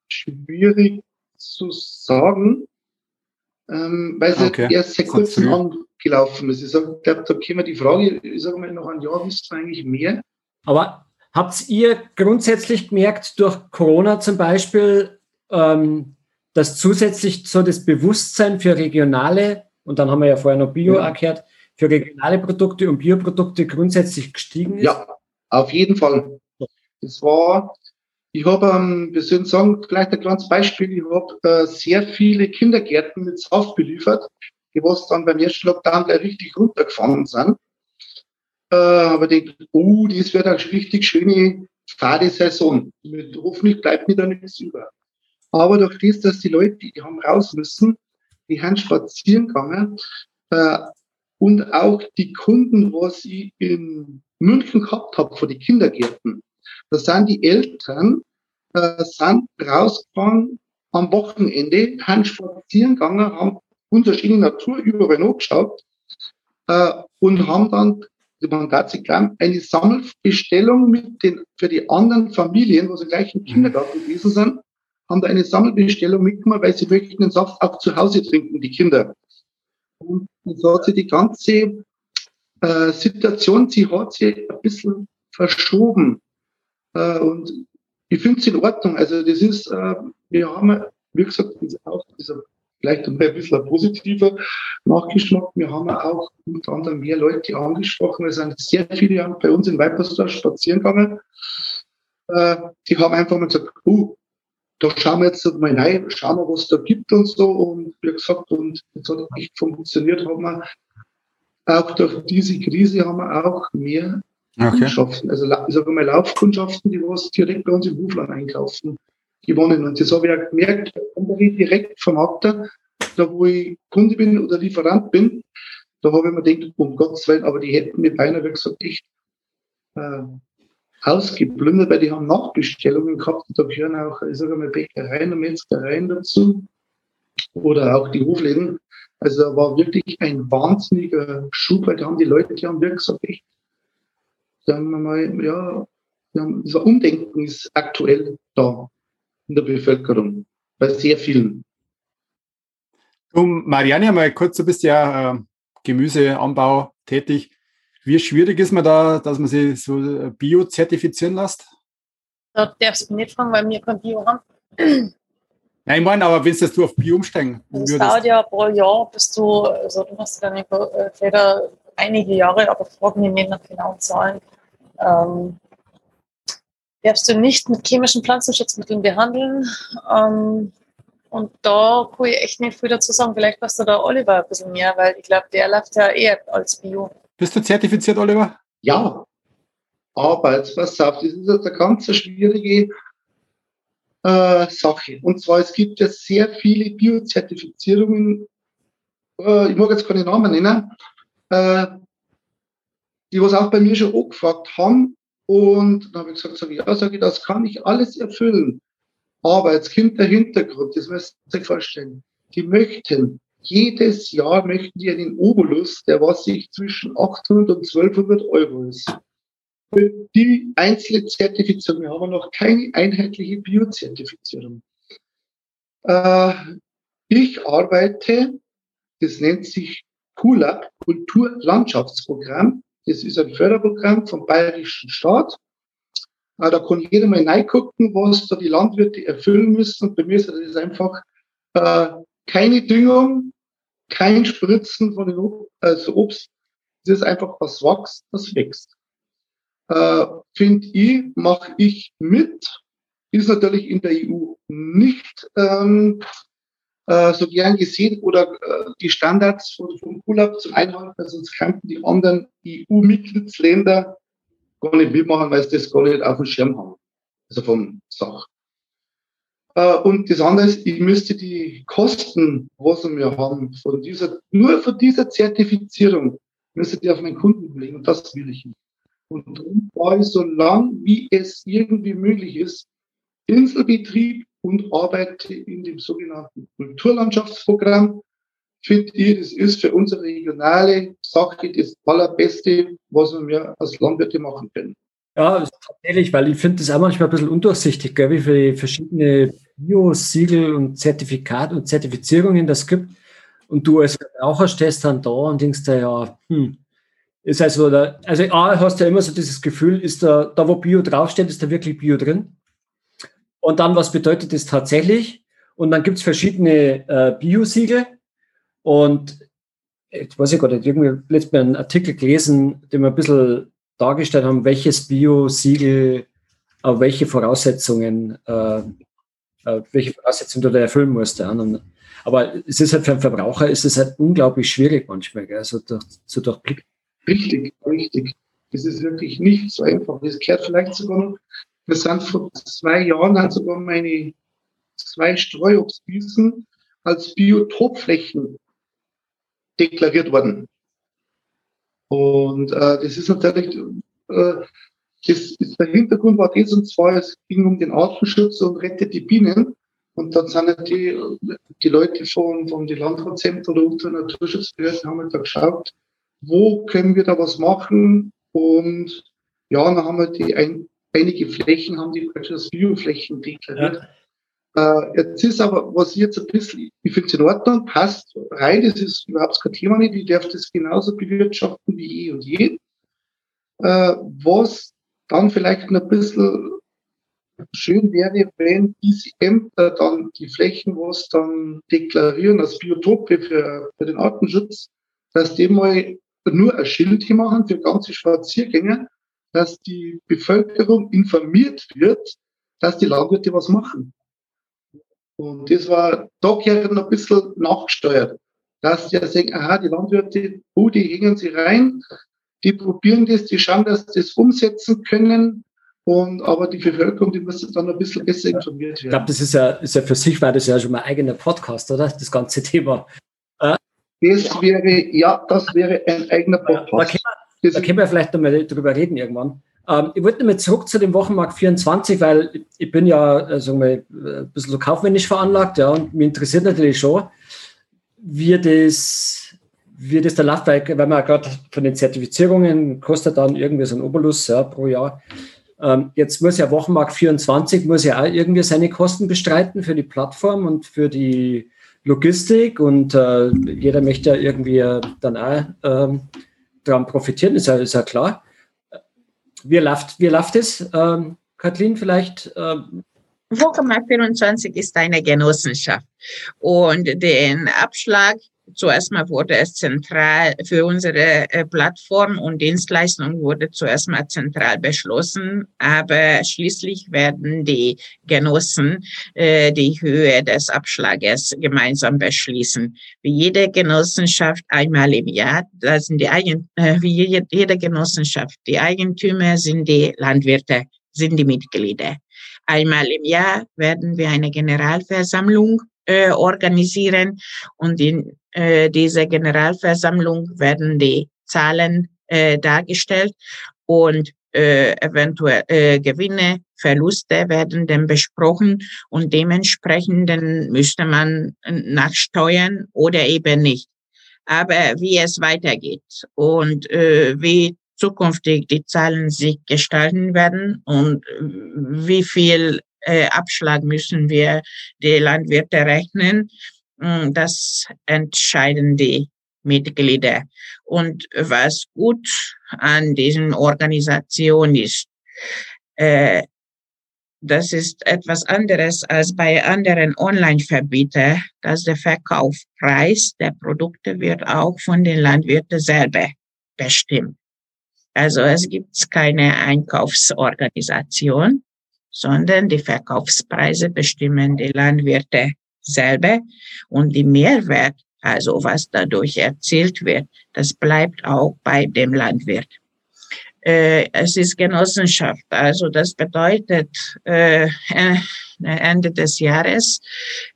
schwierig zu sagen ähm, weil es okay. erst seit kurzem angelaufen ist. Ich glaube, da können wir die Frage, ich sage mal, noch ein Jahr wisst ihr eigentlich mehr. Aber habt ihr grundsätzlich gemerkt, durch Corona zum Beispiel, ähm, dass zusätzlich so das Bewusstsein für regionale, und dann haben wir ja vorher noch Bio ja. erklärt, für regionale Produkte und Bioprodukte grundsätzlich gestiegen ist? Ja, auf jeden Fall. Es war ich habe, ähm, wir sind sagen, vielleicht ein kleines Beispiel, ich habe äh, sehr viele Kindergärten mit Saft beliefert, die was dann beim ersten Lockdown gleich richtig runtergefahren sind. Äh, aber denkt, oh, das wird eine richtig schöne Fahrsaison. Mit, hoffentlich bleibt mir da nichts über. Aber durch das, dass die Leute, die haben raus müssen, die haben spazieren gegangen, äh, und auch die Kunden, was ich in München gehabt habe, vor die Kindergärten, da sind die Eltern äh, sind rausgefahren am Wochenende, haben spazieren gegangen, haben unterschiedliche Natur überall angeschaut äh, und haben dann, man darf sich glauben, eine Sammelbestellung mit den, für die anderen Familien, wo sie gleich im Kindergarten gewesen sind, haben da eine Sammelbestellung mitgemacht, weil sie möchten den Saft auch zu Hause trinken, die Kinder. Und so hat sich die ganze äh, Situation, sie hat sich ein bisschen verschoben. Äh, und ich finde es in Ordnung. Also das ist, äh, wir haben, wie gesagt, auch dieser vielleicht ein bisschen positiver Nachgeschmack. Wir haben auch unter anderem mehr Leute angesprochen. Es sind sehr viele bei uns in Weipersdorf spazieren gegangen. Äh, die haben einfach mal gesagt, oh, da schauen wir jetzt mal rein, schauen wir, was da gibt und so. Und wie gesagt, und das hat echt funktioniert, haben wir auch durch diese Krise haben wir auch mehr okay. Also ich sage mal Laufkundschaften, die was direkt bei uns im Hofland einkaufen, gewonnen. Und das habe ich auch gemerkt, direkt vom Akter, da wo ich Kunde bin oder Lieferant bin, da habe ich mir gedacht, um Gottes Willen, aber die hätten mir beinahe gesagt echt äh, ausgeplündert, weil die haben Nachbestellungen gehabt. Da gehören auch, ich sage mal, Bäckereien und Metzgereien dazu. Oder auch die Hofläden. Also da war wirklich ein wahnsinniger Schub, weil da haben die Leute, die haben wirklich gesagt, echt, sagen wir mal, ja, das Umdenken ist aktuell da in der Bevölkerung, bei sehr vielen. Du, Marianne, mal kurz, du bist ja äh, Gemüseanbau tätig. Wie schwierig ist man da, dass man sich so äh, Bio zertifizieren lässt? Da darfst du nicht fragen, weil wir kein Bio haben. Nein, ich meine, aber willst du auf Bio umsteigen? Das dauert ja pro Jahr, bis du, also du hast dann entweder äh, einige Jahre, aber frag mich nicht nach genauen Zahlen. Ähm, darfst du nicht mit chemischen Pflanzenschutzmitteln behandeln. Ähm, und da kann ich echt nicht viel dazu sagen. Vielleicht passt da der Oliver ein bisschen mehr, weil ich glaube, der läuft ja eher als Bio. Bist du zertifiziert, Oliver? Ja. Aber jetzt pass auf, das ist jetzt eine ganz schwierige äh, Sache. Und zwar, es gibt ja sehr viele Biozertifizierungen, äh, ich mag jetzt keine Namen nennen, äh, die was auch bei mir schon angefragt haben. Und dann habe ich gesagt, sag ich, ja, sage ich, das kann ich alles erfüllen. Aber jetzt kommt der Hintergrund, das müsst ihr euch vorstellen. Die möchten, jedes Jahr möchten die einen Obolus, der was sich zwischen 800 und 1200 Euro ist. Für die einzelne Zertifizierung, wir haben noch keine einheitliche Biozertifizierung. Äh, ich arbeite, das nennt sich KULAB, Kulturlandschaftsprogramm. Das ist ein Förderprogramm vom Bayerischen Staat. Äh, da kann jeder mal reingucken, was da die Landwirte erfüllen müssen. Und bei mir ist das einfach äh, keine Düngung, kein Spritzen von den Ob also Obst. Das ist einfach was wächst, das wächst. Äh, Finde ich, mache ich mit. Ist natürlich in der EU nicht ähm, äh, so gern gesehen oder äh, die Standards von, vom Urlaub zum Einhalten, weil sonst könnten die anderen EU-Mitgliedsländer gar nicht mitmachen, weil sie das gar nicht auf dem Schirm haben. Also vom Sach. Äh, und das andere ist, ich müsste die Kosten, was wir haben, von dieser, nur von dieser Zertifizierung, müsste die auf meinen Kunden legen. Und das will ich nicht. Und darum war ich so lang, wie es irgendwie möglich ist, Inselbetrieb und arbeite in dem sogenannten Kulturlandschaftsprogramm. Finde ich, das ist für unsere regionale Sache das Allerbeste, was wir als Landwirte machen können. Ja, tatsächlich, weil ich finde das auch manchmal ein bisschen undurchsichtig, gell, wie viele verschiedene Bio-Siegel und Zertifikate und Zertifizierungen das gibt. Und du als Verbraucher stehst dann da und denkst da, ja, hm, ist also, da, also A, hast du ja immer so dieses Gefühl, ist da, da wo Bio draufsteht, ist da wirklich Bio drin? Und dann, was bedeutet das tatsächlich? Und dann gibt es verschiedene äh, Bio-Siegel. Und jetzt weiß ich gar nicht, irgendwie letztes Mal einen Artikel gelesen, den wir ein bisschen dargestellt haben, welches Bio-Siegel auf welche Voraussetzungen, äh, äh, welche Voraussetzungen du da erfüllen musst. Ja. aber es ist halt für einen Verbraucher ist es halt unglaublich schwierig manchmal, gell, so durch, so durchblicken. Richtig, richtig. Das ist wirklich nicht so einfach. Das gehört vielleicht sogar noch wir sind vor zwei Jahren hat sogar meine zwei Streuobstwiesen als Biotopflächen deklariert worden. Und äh, das ist natürlich, äh, das ist, der Hintergrund war das, und zwar, es ging um den Artenschutz und rettet die Bienen. Und dann sind die, die Leute von, von den Landratsämtern oder unserer Naturschutzbehörden haben halt da geschaut, wo können wir da was machen? Und ja, dann haben wir die ein, einige Flächen haben die als Bioflächen deklariert. Ja. Äh, jetzt ist aber, was jetzt ein bisschen, ich finde es in Ordnung, passt rein, das ist überhaupt kein Thema nicht, ich darf das genauso bewirtschaften wie je und je. Äh, was dann vielleicht ein bisschen schön wäre, wenn diese Ämter dann die Flächen, was dann deklarieren als Biotope für, für den Artenschutz, dass die mal nur ein Schild hier machen für ganze Spaziergänger, dass die Bevölkerung informiert wird, dass die Landwirte was machen. Und das war da gehört noch ein bisschen nachgesteuert, dass die ja sagen, aha, die Landwirte, oh, die hängen sie rein, die probieren das, die schauen, dass sie das umsetzen können. Und, aber die Bevölkerung, die müsste dann ein bisschen besser informiert werden. Ich glaube, das ist ja, ist ja für sich, war das ja schon mal ein eigener Podcast, oder? Das ganze Thema. Äh? Das wäre, ja, das wäre ein eigener Podcast. Können wir, da können wir vielleicht nochmal drüber reden irgendwann. Ähm, ich wollte nochmal zurück zu dem Wochenmarkt 24, weil ich bin ja also mal, ein bisschen so kaufmännisch veranlagt, ja, und mich interessiert natürlich schon, wie das, wie das der läuft, weil, weil man gerade von den Zertifizierungen kostet dann irgendwie so ein Obolus ja, pro Jahr. Ähm, jetzt muss ja Wochenmarkt 24 muss ja auch irgendwie seine Kosten bestreiten für die Plattform und für die Logistik und äh, jeder möchte ja irgendwie dann auch ähm, daran profitieren, ist ja, ist ja klar. Wie läuft, wie läuft es? Ähm, Kathleen, vielleicht? Ähm Wochenmarkt 24 ist eine Genossenschaft und den Abschlag Zuerst mal wurde es zentral für unsere äh, Plattform und Dienstleistung wurde zuerst mal zentral beschlossen, aber schließlich werden die Genossen äh, die Höhe des Abschlages gemeinsam beschließen. Wie jede Genossenschaft einmal im Jahr, da sind die Eigen, äh, wie jede Genossenschaft, die Eigentümer sind die Landwirte, sind die Mitglieder. Einmal im Jahr werden wir eine Generalversammlung äh, organisieren. Und in äh, dieser Generalversammlung werden die Zahlen äh, dargestellt. Und äh, eventuell äh, Gewinne, Verluste werden dann besprochen. Und dementsprechend dann müsste man nachsteuern oder eben nicht. Aber wie es weitergeht und äh, wie zukünftig die Zahlen sich gestalten werden und wie viel äh, Abschlag müssen wir die Landwirte rechnen. Mm, das entscheiden die Mitglieder. Und was gut an diesen Organisationen ist, äh, das ist etwas anderes als bei anderen Online-Verbietern, dass der Verkaufspreis der Produkte wird auch von den Landwirten selber bestimmt. Also es gibt keine Einkaufsorganisation, sondern die Verkaufspreise bestimmen die Landwirte selber und die Mehrwert, also was dadurch erzielt wird, das bleibt auch bei dem Landwirt. Äh, es ist Genossenschaft, also das bedeutet äh, äh, Ende des Jahres,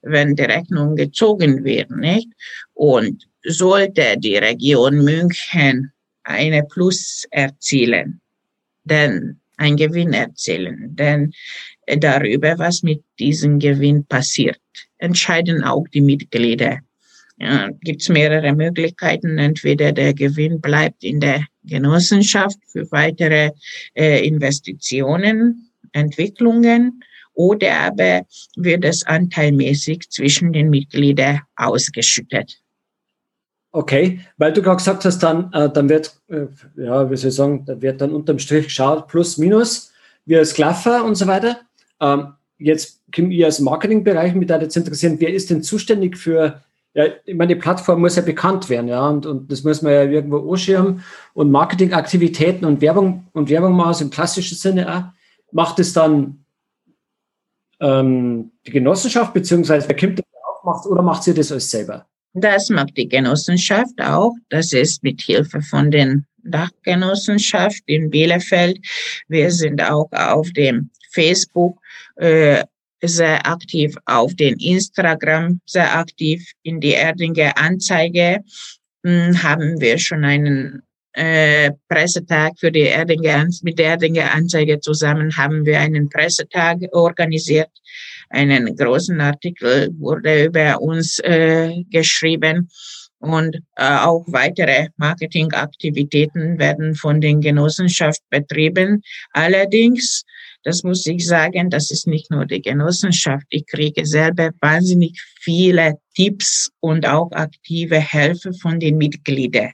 wenn die Rechnung gezogen wird, nicht? Und sollte die Region München eine Plus erzielen, dann ein Gewinn erzielen. Denn äh, darüber, was mit diesem Gewinn passiert, entscheiden auch die Mitglieder. Ja, Gibt es mehrere Möglichkeiten. Entweder der Gewinn bleibt in der Genossenschaft für weitere äh, Investitionen, Entwicklungen oder aber wird es anteilmäßig zwischen den Mitgliedern ausgeschüttet. Okay, weil du gerade gesagt hast, dann, äh, dann wird, äh, ja, wie soll ich sagen, da wird dann unterm Strich geschaut, plus, minus, wie als Klaffer und so weiter. Ähm, jetzt kommt ihr als Marketingbereich mit da jetzt interessieren, wer ist denn zuständig für, ja, ich meine, die Plattform muss ja bekannt werden, ja, und, und das muss man ja irgendwo anschirmen und Marketingaktivitäten und Werbung und Werbung machen, im klassischen Sinne auch. Macht es dann ähm, die Genossenschaft, beziehungsweise wer kommt das auf, oder macht sie das alles selber? Das macht die Genossenschaft auch. Das ist mit Hilfe von den Dachgenossenschaft in Bielefeld. Wir sind auch auf dem Facebook äh, sehr aktiv, auf den Instagram sehr aktiv. In die Erdinger Anzeige mh, hm, haben wir schon einen äh, Pressetag für die Erdinger, mit der Erdinger Anzeige zusammen haben wir einen Pressetag organisiert einen großen Artikel wurde über uns äh, geschrieben und äh, auch weitere Marketingaktivitäten werden von den Genossenschaft betrieben. Allerdings, das muss ich sagen, das ist nicht nur die Genossenschaft. Ich kriege selber wahnsinnig viele Tipps und auch aktive Hilfe von den Mitgliedern.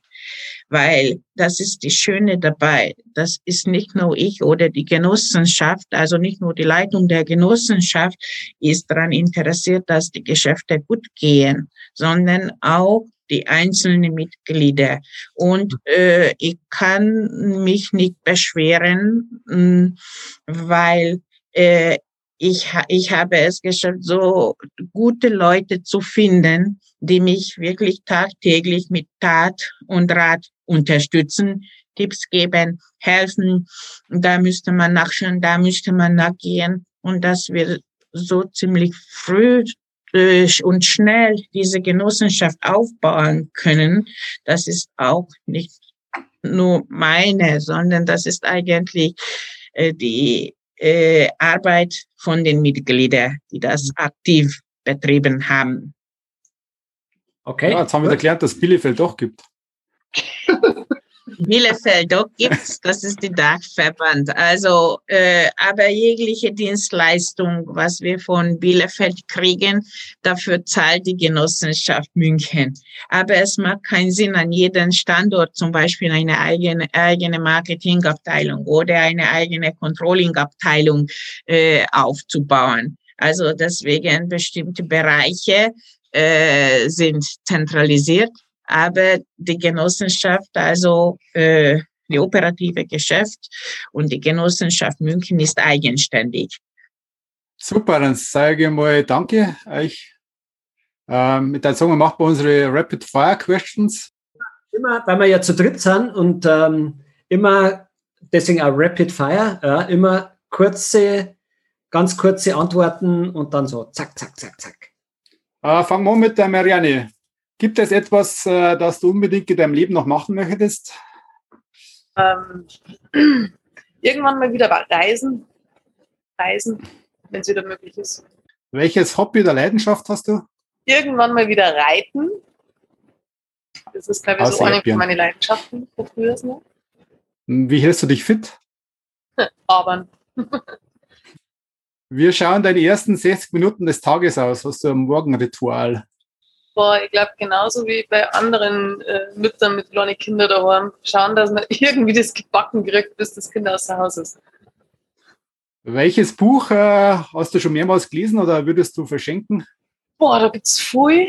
Weil das ist die Schöne dabei. Das ist nicht nur ich oder die Genossenschaft, also nicht nur die Leitung der Genossenschaft ist daran interessiert, dass die Geschäfte gut gehen, sondern auch die einzelnen Mitglieder. Und äh, ich kann mich nicht beschweren, hm, weil äh, ich, ich habe es geschafft, so gute Leute zu finden, die mich wirklich tagtäglich mit Tat und Rat unterstützen, Tipps geben, helfen. Da müsste man nachschauen, da müsste man nachgehen. Und dass wir so ziemlich früh und schnell diese Genossenschaft aufbauen können, das ist auch nicht nur meine, sondern das ist eigentlich äh, die äh, Arbeit von den Mitgliedern, die das aktiv betrieben haben. Okay. Ja, jetzt haben wir erklärt, dass Bielefeld doch gibt. Bielefeld, doch gibt's, das ist die Dachverband. Also, äh, aber jegliche Dienstleistung, was wir von Bielefeld kriegen, dafür zahlt die Genossenschaft München. Aber es macht keinen Sinn, an jedem Standort zum Beispiel eine eigene, eigene Marketingabteilung oder eine eigene Controllingabteilung äh, aufzubauen. Also deswegen bestimmte Bereiche äh, sind zentralisiert aber die Genossenschaft, also äh, die operative Geschäft und die Genossenschaft München ist eigenständig. Super, dann sage ich mal Danke euch. Ähm, mit der Zunge machen wir unsere Rapid Fire Questions. Immer, weil wir ja zu dritt sind und ähm, immer, deswegen auch Rapid Fire, ja, immer kurze, ganz kurze Antworten und dann so zack, zack, zack, zack. Äh, fangen wir mit der Marianne. Gibt es etwas, äh, das du unbedingt in deinem Leben noch machen möchtest? Ähm, irgendwann mal wieder reisen. Reisen, wenn es wieder möglich ist. Welches Hobby oder Leidenschaft hast du? Irgendwann mal wieder reiten. Das ist, glaube ich, so eine von meinen Leidenschaften von früher. Hm, wie hältst du dich fit? Aber. Wir schauen deine ersten 60 Minuten des Tages aus. Hast du ein Morgenritual? Boah, ich glaube, genauso wie bei anderen äh, Müttern mit kleinen Kindern daheim, schauen, dass man irgendwie das gebacken kriegt, bis das Kind aus dem Haus ist. Welches Buch äh, hast du schon mehrmals gelesen oder würdest du verschenken? Boah, da gibt es viel.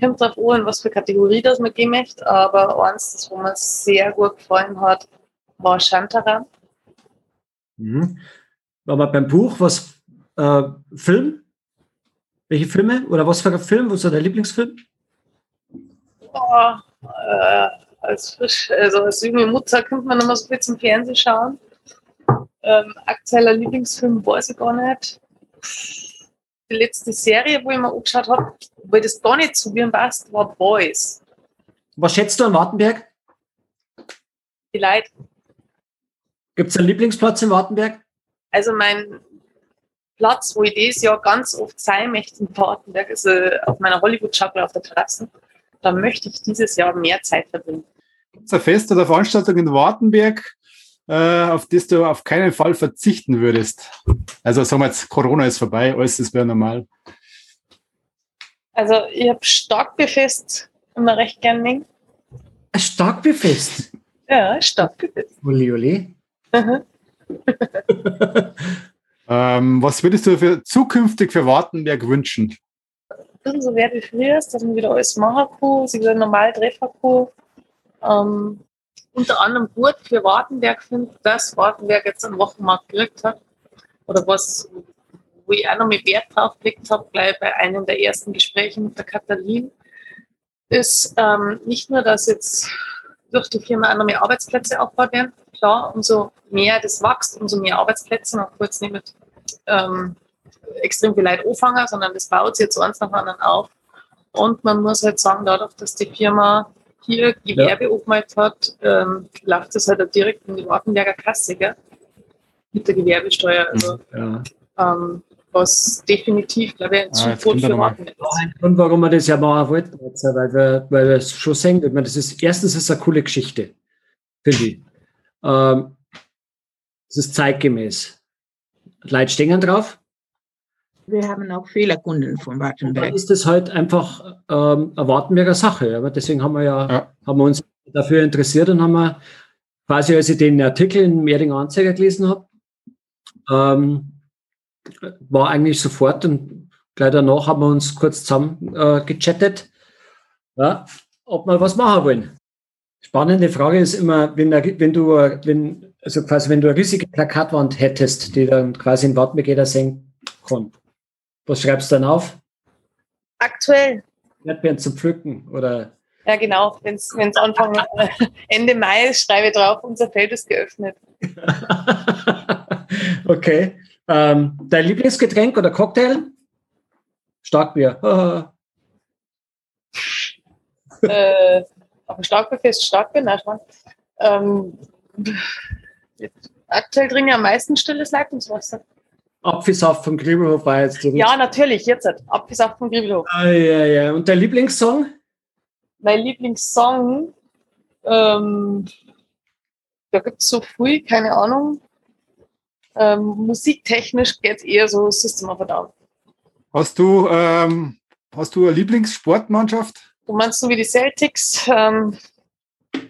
Kommt drauf an, was für Kategorie das man gehen möchte, aber eins, das wo mir sehr gut gefallen hat, war Shantara. Mhm. Aber beim Buch, was äh, Film? Welche Filme oder was für ein Film? Was ist dein Lieblingsfilm? Oh, äh, als frisch, also als junge Mutter könnte man immer so viel zum Fernsehen schauen. Ähm, aktueller Lieblingsfilm weiß ich gar nicht. Die letzte Serie, wo ich mir angeschaut habe, weil das gar nicht zu mir passt, war Boys. Was schätzt du an Wartenberg? Die Leute. Gibt es einen Lieblingsplatz in Wartenberg? Also mein Platz, wo ich dieses Jahr ganz oft sein möchte in Partenberg, äh, auf meiner Hollywood-Schaukel auf der Terrasse. Da möchte ich dieses Jahr mehr Zeit verbringen. Gibt es ein Fest oder Veranstaltung in Wartenberg, äh, auf das du auf keinen Fall verzichten würdest? Also sagen wir jetzt, Corona ist vorbei, alles ist wieder normal. Also ich habe Starkbefest immer recht gern mengen. Ein Starkbefest? Ja, Starkbefest. Uli, uli. Ähm, was würdest du für zukünftig für Wartenberg wünschen? so wert wie früher dass man wieder alles machen kann, sich wieder normal treffen kann. Ähm, unter anderem gut für Wartenberg finde, dass Wartenberg jetzt einen Wochenmarkt gekriegt hat. Oder was, wo ich auch noch mit Wert drauf gelegt habe, gleich bei einem der ersten Gespräche mit der Katharin, ist ähm, nicht nur, dass jetzt durch die Firma auch noch mehr Arbeitsplätze aufgebaut werden. Klar, umso mehr das wächst, umso mehr Arbeitsplätze, noch kurz nicht mit ähm, extrem viel Leute anfangen, sondern das baut sich jetzt eins nach anderen auf. Und man muss halt sagen, dadurch, dass die Firma hier Gewerbe ja. angemeldet hat, ähm, läuft das halt direkt in die Wartenberger Kasse, gell? mit der Gewerbesteuer. Also, ja. ähm, was definitiv, glaube ich, ein ah, Zukunft für Wartenberg ist. Und warum wir das ja machen wollten, weil wir, weil wir es schon sehen, ich meine, das ist, erstens ist es eine coole Geschichte, finde ich. Ähm, es ist zeitgemäß. Leute stehen drauf. Wir haben auch viele Kunden von Wartenberg. Dann ist das halt einfach ähm, eine Wartenberger Sache. Aber deswegen haben wir ja, ja, haben wir uns dafür interessiert und haben wir quasi, als ich den Artikel in Mehringer Anzeiger gelesen habe, ähm, war eigentlich sofort und gleich danach haben wir uns kurz zusammen äh, gechattet, ja, ob wir was machen wollen. Spannende Frage ist immer, wenn, wenn du, wenn, also quasi, wenn du eine riesige Plakatwand hättest, die dann quasi in Wartberg jeder sehen kann. Was schreibst du dann auf? Aktuell. Erdbeeren zu pflücken oder? Ja, genau. Wenn es Anfang, äh, Ende Mai ist, schreibe ich drauf, unser Feld ist geöffnet. okay. Ähm, dein Lieblingsgetränk oder Cocktail? Starkbier. äh, aber Starkbier ist Starkbier, nein, ähm, Aktuell trinke ich am meisten stilles Leitungswasser. Apfelsaft vom Griebelhof war jetzt. Ja, natürlich, jetzt. Apfelsaft vom Griebelhof. Ah, ja, ja. Und dein Lieblingssong? Mein Lieblingssong, ähm, da gibt es so viel, keine Ahnung. Ähm, musiktechnisch geht es eher so System of a Down. Hast du, ähm, hast du eine Lieblingssportmannschaft? Du meinst so wie die Celtics? Ähm,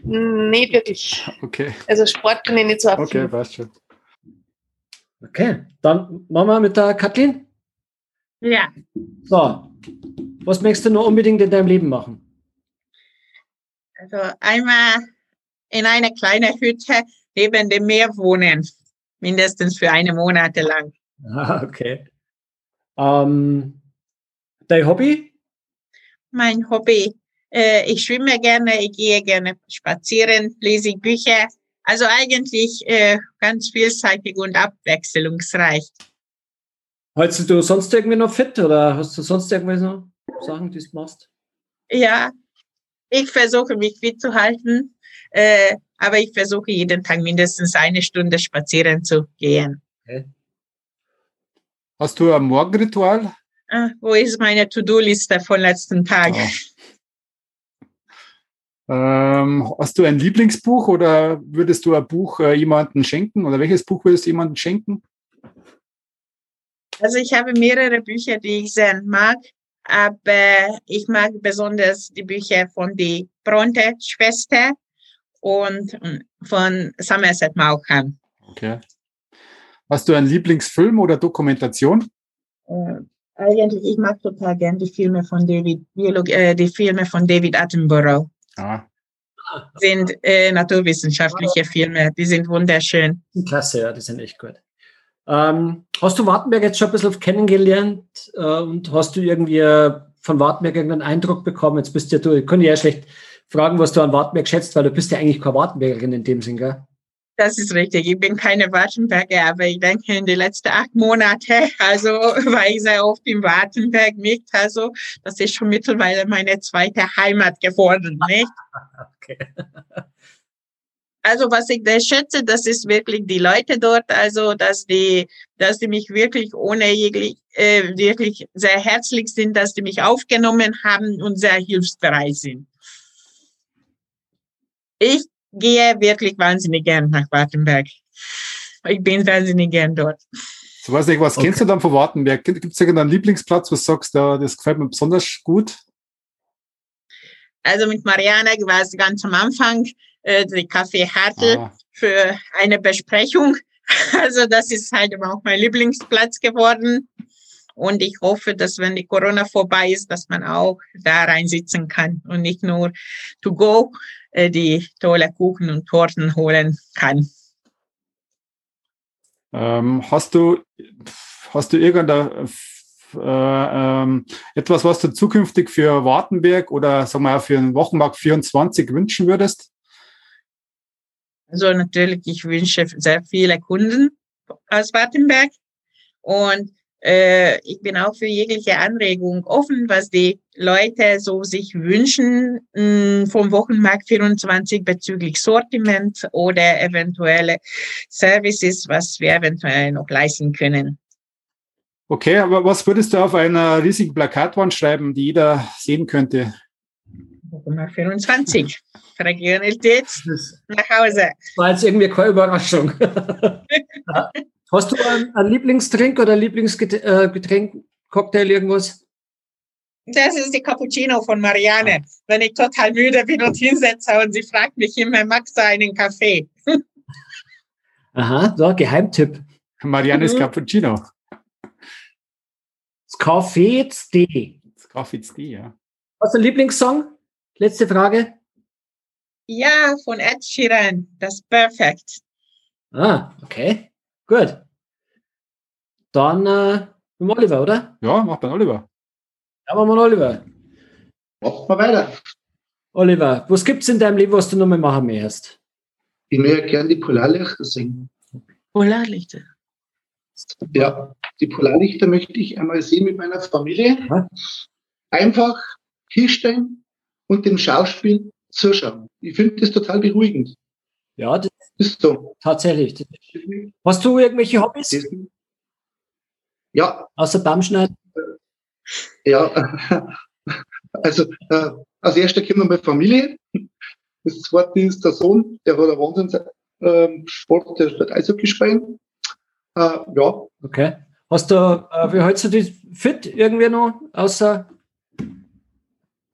nicht wirklich. Okay. Also Sport bin ich nicht so affin. Okay, passt schon. Okay, dann machen wir mit der Kathleen. Ja. So, was möchtest du noch unbedingt in deinem Leben machen? Also einmal in einer kleinen Hütte neben dem Meer wohnen, mindestens für eine Monate lang. Ah, okay. Ähm, dein Hobby? Mein Hobby. Äh, ich schwimme gerne, ich gehe gerne spazieren, lese Bücher, also eigentlich äh, ganz vielseitig und abwechslungsreich. Hältst du sonst irgendwie noch fit oder hast du sonst irgendwelche Sachen, die du machst? Ja, ich versuche mich fit zu halten, äh, aber ich versuche jeden Tag mindestens eine Stunde spazieren zu gehen. Okay. Hast du ein Morgenritual? Ah, wo ist meine To-Do-Liste von letzten Tag? Oh. Ähm, hast du ein Lieblingsbuch oder würdest du ein Buch äh, jemandem schenken? Oder welches Buch würdest du jemandem schenken? Also ich habe mehrere Bücher, die ich sehr mag, aber ich mag besonders die Bücher von die Bronte-Schwester und von Somerset Maugham. Okay. Hast du einen Lieblingsfilm oder Dokumentation? Eigentlich, ich mag total gern die Filme von David, äh, die Filme von David Attenborough. Ah. Sind äh, naturwissenschaftliche Filme, die sind wunderschön. Klasse, ja, die sind echt gut. Ähm, hast du Wartenberg jetzt schon ein bisschen kennengelernt äh, und hast du irgendwie äh, von Wartenberg irgendeinen Eindruck bekommen? Jetzt bist ja du, ich kann ja schlecht fragen, was du an Wartenberg schätzt, weil du bist ja eigentlich keine Wartenbergerin in dem Sinn, gell? Das ist richtig. Ich bin keine Wartenberger, aber ich denke in den letzten acht Monate, also war ich sehr oft im Wartenberg, nicht? Also das ist schon mittlerweile meine zweite Heimat geworden, nicht? Okay. Also was ich da schätze, das ist wirklich die Leute dort, also dass die, dass die mich wirklich ohne jeglich, äh, wirklich sehr herzlich sind, dass die mich aufgenommen haben und sehr hilfsbereit sind. Ich gehe wirklich wahnsinnig gern nach Wartenberg. Ich bin wahnsinnig gern dort. So weiß ich, was okay. kennst du dann von Wartenberg? Gibt es irgendeinen Lieblingsplatz, wo du sagst, das gefällt mir besonders gut? Also mit Mariana war es ganz am Anfang äh, die Café Hartl ah. für eine Besprechung. Also das ist halt auch mein Lieblingsplatz geworden. Und ich hoffe, dass wenn die Corona vorbei ist, dass man auch da reinsitzen kann und nicht nur to go die tolle Kuchen und Torten holen kann. Ähm, hast du, hast du irgendein äh, ähm, etwas, was du zukünftig für Wartenberg oder sagen wir für den Wochenmarkt 24 wünschen würdest? Also natürlich, ich wünsche sehr viele Kunden aus Wartenberg und äh, ich bin auch für jegliche Anregung offen, was die Leute so sich wünschen mh, mm, vom Wochenmarkt 24 bezüglich Sortiment oder eventuelle Services, was wir eventuell noch leisten können. Okay, aber was würdest du auf einer riesigen Plakatwand schreiben, die jeder sehen könnte? Wochenmarkt 24. Regionalität nach Hause. War jetzt irgendwie keine Überraschung. Hast du einen, einen Lieblingsdrink oder Lieblingsgetränk, äh, Cocktail, irgendwas? Das ist die Cappuccino von Marianne. Wenn ich total müde bin und hinsetze und sie fragt mich immer, magst du einen Kaffee? Aha, so, Geheimtipp. Mariannes Mhm. Cappuccino. Das Kaffee D. Das Kaffee ist die, ja. Hast du einen Lieblingssong? Letzte Frage. Ja, von Ed Sheeran. Das ist perfekt. Ah, okay. Gut. Dann äh, mit dem Oliver, oder? Ja, macht man Oliver. Ja, machen wir mal Oliver. Machen wir weiter. Oliver, was gibt's in deinem Leben, was du noch mal machen möchtest? Ich möchte gerne die Polarlichter singen. Polarlichter. Ja, die Polarlichter möchte ich einmal sehen mit meiner Familie. Ja. Einfach hinstellen und dem Schauspiel zuschauen. Ich finde das total beruhigend. Ja, das Ist so. tatsächlich. Hast du irgendwelche Hobbys? Ja, Außer Baumschneiden? ja. Also äh, als erster kommt meine Familie. Das zweite ist der Sohn, der hat einen Wahnsinns ähm, Sport, der spielt Eishockey spielen. Äh, ja, Okay. Hast du, äh, wie hältst du dich fit irgendwie noch? Außer,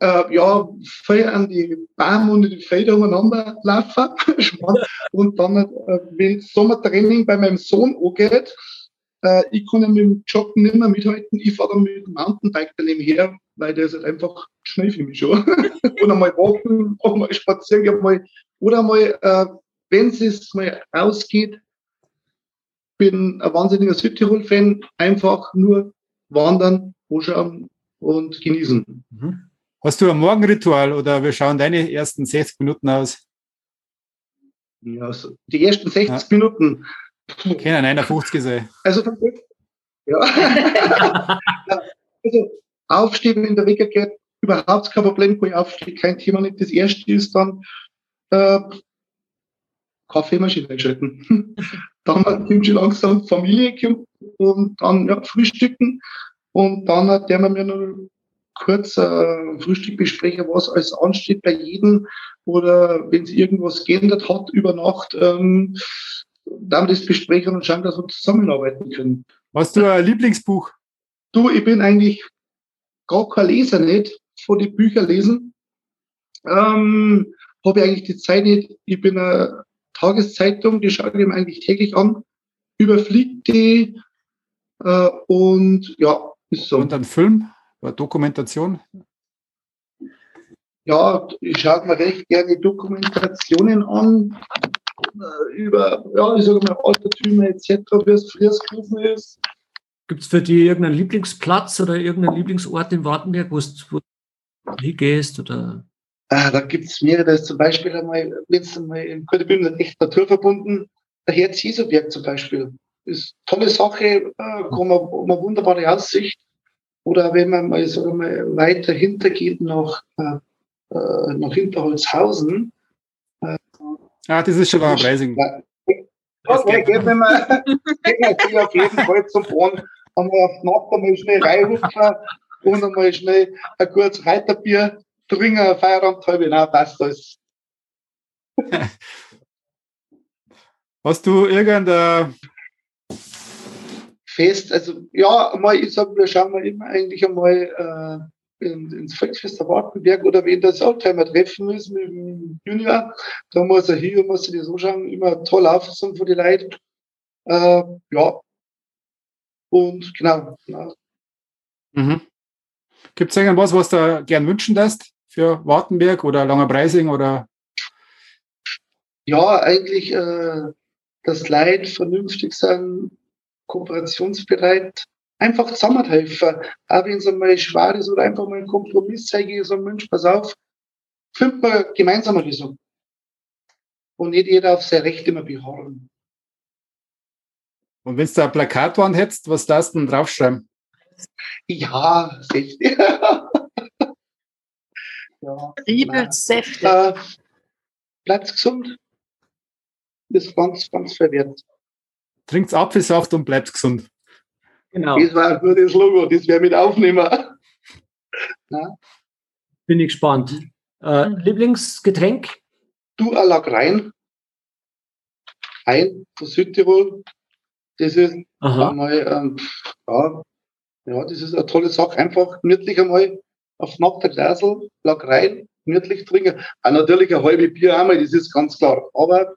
äh, ja, viel an die Bahn und die Felder umeinander laufen. und dann, äh, wenn Sommertraining bei meinem Sohn angeht, äh, ich kann ja mit dem Joggen nicht mehr mithalten. Ich fahre dann mit dem Mountainbike daneben her, weil der ist halt einfach schnell für mich schon. oder mal walken, oder mal spazieren, mal, oder mal, äh, wenn es mal ausgeht, bin ein wahnsinniger Südtirol-Fan, einfach nur wandern, anschauen und genießen. mhm. Hast du ein Morgenritual oder wir schauen deine ersten 60 Minuten aus? Ja, also die ersten 60 Minuten. Puh, Kennen 51 sein. Also, von- ja. also aufstehen, wenn der geht, überhaupt kein Problem, kann ich aufstehen, kein Thema nicht. Das erste ist dann äh, Kaffeemaschine einschalten. dann kommt schon langsam Familie kommt und dann ja, frühstücken und dann hat der mir noch kurz äh, Frühstück besprechen, was alles ansteht bei jedem oder wenn sich irgendwas geändert hat über Nacht, ähm, dann das besprechen und schauen, dass wir zusammenarbeiten können. Hast du ein Lieblingsbuch? Du, ich bin eigentlich gar kein Leser nicht von den Büchern lesen. Ähm, habe ich eigentlich die Zeit nicht. Ich bin eine Tageszeitung, die schaue ich mir eigentlich täglich an, überfliegt die äh, und ja, ist so. Und ein Film? Eine Dokumentation? Ja, ich schaue mir recht gerne Dokumentationen an über, ja, ich sage mal, Altertümer etc., wie es früher gewesen ist. Gibt es für dich irgendeinen Lieblingsplatz oder irgendeinen Lieblingsort in Wartenberg, wo du hingehst? Oder? Ah, da gibt's mehrere, da ist zum Beispiel einmal, wenn es einmal in Kurdebünden nicht echt naturverbunden, der Herz Jesu-Berg zum Beispiel. Ist eine tolle Sache, äh, kann man, man wunderbare Aussicht. Oder wenn man mal, sagen wir mal, weiter hinter geht nach, äh, äh, nach Hinterholzhausen. Ah, das ist schon ein Preising. Ja, okay, geht wenn man, geht man auf jeden Fall zum Bahn, einmal auf die Nacht einmal schnell reinhupfen und einmal schnell ein kurzes Reiterbier trinken, Feierabend halb, na, passt alles. Hast du irgendein Fest, also ja, mal, ich sag, wir schauen mal immer eigentlich einmal äh, in, ins der Wartenberg oder wenn das Oldtimer treffen ist mit dem Junior, da muss er hier, muss er das anschauen, immer toll aufgezogen von den Leuten. Äh, ja. Und genau, genau. Mhm. Gibt es irgendwas, was du gern wünschen lässt für Wartenberg oder Langer Preising oder Ja, eigentlich, äh, das Leid vernünftig sein, kooperationsbereit, einfach zusammenhelfen. Auch wenn es einmal schwer ist oder einfach mal ein Kompromiss zeige, so Mensch, pass auf, finden wir gemeinsam eine Lösung. Und nicht jeder auf sein Recht immer beharren. und wenn du ein Plakatwand hättest, was darfst du denn draufschreiben? Ja, 60. ja. Triebelsäfte. Äh, bleibt gesund. Ist ganz, ganz verwehrt. Trinkt Apfelsaft und bleibt gesund. Genau. Das war ein gutes Logo, das wäre mit aufnehmen. Bin ich gespannt. Äh, Lieblingsgetränk? Du à la Grein. Ein von Südtirol. Das ist Aha. einmal, ähm, ja, ja, das ist eine tolle Sache. Einfach gemütlich einmal auf Nacht der Glasel, lag rein, gemütlich trinken. Auch natürlich ein halbe Bier einmal, das ist ganz klar. Aber,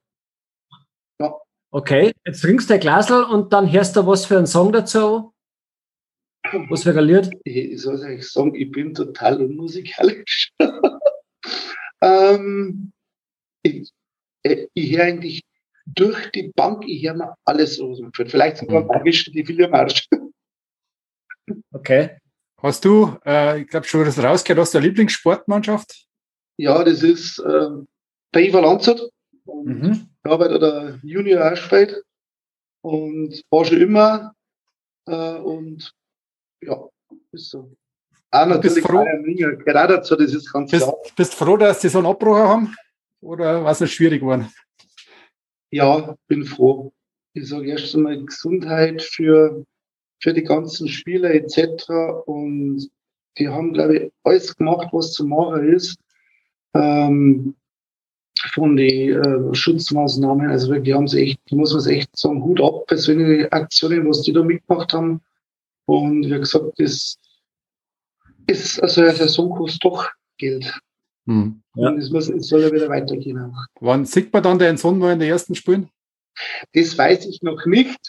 ja. Okay, jetzt trinkst du ein Glasel und dann hörst du was für einen Song dazu? Was für ein Lied? Ich soll euch sagen, ich bin total unmusikalisch. ähm, ich, äh, ich höre eigentlich durch die Bank, ich höre mir alles aus. Vielleicht sogar mhm. die Filmarsch. Okay. Hast du, äh, ich glaube schon, das rausgehört, hast du eine Lieblingssportmannschaft? Ja, das ist äh, der Iva Landshut. Mhm. Ja, bei der Junior gespielt. Und war schon immer. Äh, und ja, ist so. Auch natürlich bist froh, gerade dazu, das ist ganz bist, klar. Bist froh, dass sie so einen Abbruch haben? Oder war es nicht schwierig geworden? Ja, bin froh. Ich sage erst einmal Gesundheit für für die ganzen Spieler etc. Und die haben, glaube ich, alles gemacht, was zu machen ist. Ähm, von den äh, Schutzmaßnahmen. Also wirklich haben sie echt, muss man echt sagen, Hut ab, persönliche Aktionen, was die da mitgemacht haben. Und wie gesagt, das ist, also der Saisonkurs doch Geld. Hm, ja. Und es, muss, es soll ja wieder weitergehen. Auch. Wann sieht man dann den Sohn mal in den ersten Spielen? Das weiß ich noch nicht.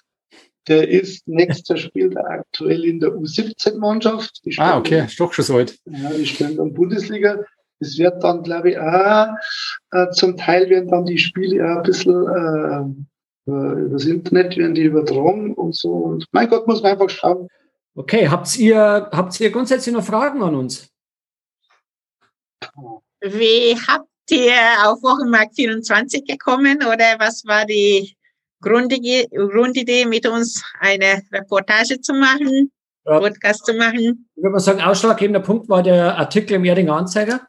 Der ist nächster spielt aktuell in der U17-Mannschaft. Ah, okay, ist doch schon so alt. Ja, die spielen dann Bundesliga. Das wird dann, glaube ich, auch, äh, zum Teil werden dann die Spiele auch ein bisschen äh, über das Internet werden die übertragen und so. Und mein Gott, muss man einfach schauen. Okay, habt ihr, habt ihr grundsätzlich noch Fragen an uns? Wie habt ihr auf Wochenmarkt 24 gekommen oder was war die Grundidee, Grundidee mit uns eine Reportage zu machen, ja. Podcast zu machen. Ich würde mal sagen, ausschlaggebender Punkt war der Artikel im Erdinger Anzeiger.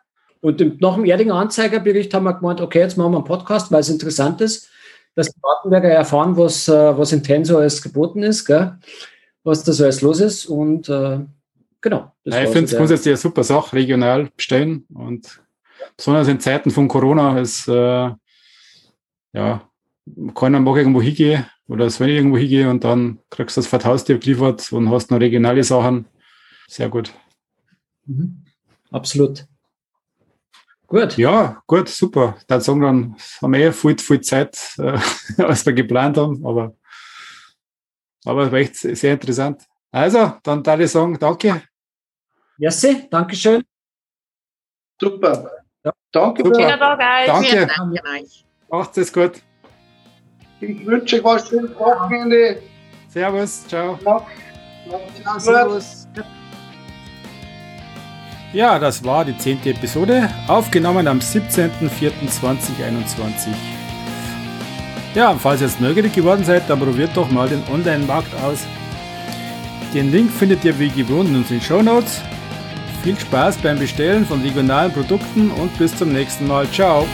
Und nach dem Erdinger Anzeigerbericht haben wir gemeint, okay, jetzt machen wir einen Podcast, weil es interessant ist, dass die Wartenberger erfahren, was, äh, was in Tenso alles geboten ist, gell? was da so alles los ist. Und äh, genau. Ja, ich finde es grundsätzlich eine super Sache, regional bestellen. Und besonders in Zeiten von Corona ist äh, ja keiner mag irgendwo hingehen oder wenn ich irgendwo hingehe und dann kriegst du das Vertaustier geliefert und hast noch regionale Sachen. Sehr gut. Mhm. Absolut. Gut. Ja, gut, super. Dann sagen dann haben wir eh viel, viel Zeit, äh, als wir geplant haben, aber, aber es war echt sehr interessant. Also, dann darf ich sagen, danke. Merci, danke schön. Super. Ja. Danke. Super. Danke. Danke. Macht es gut. Ich wünsche euch was schönes Wochenende. Servus, ciao. Ja, servus. Ja, das war die zehnte Episode, aufgenommen am 17.04.2021. Ja, falls ihr jetzt neugierig geworden seid, dann probiert doch mal den Online-Markt aus. Den Link findet ihr wie gewohnt in unseren Show Notes. Viel Spaß beim Bestellen von regionalen Produkten und bis zum nächsten Mal. Ciao!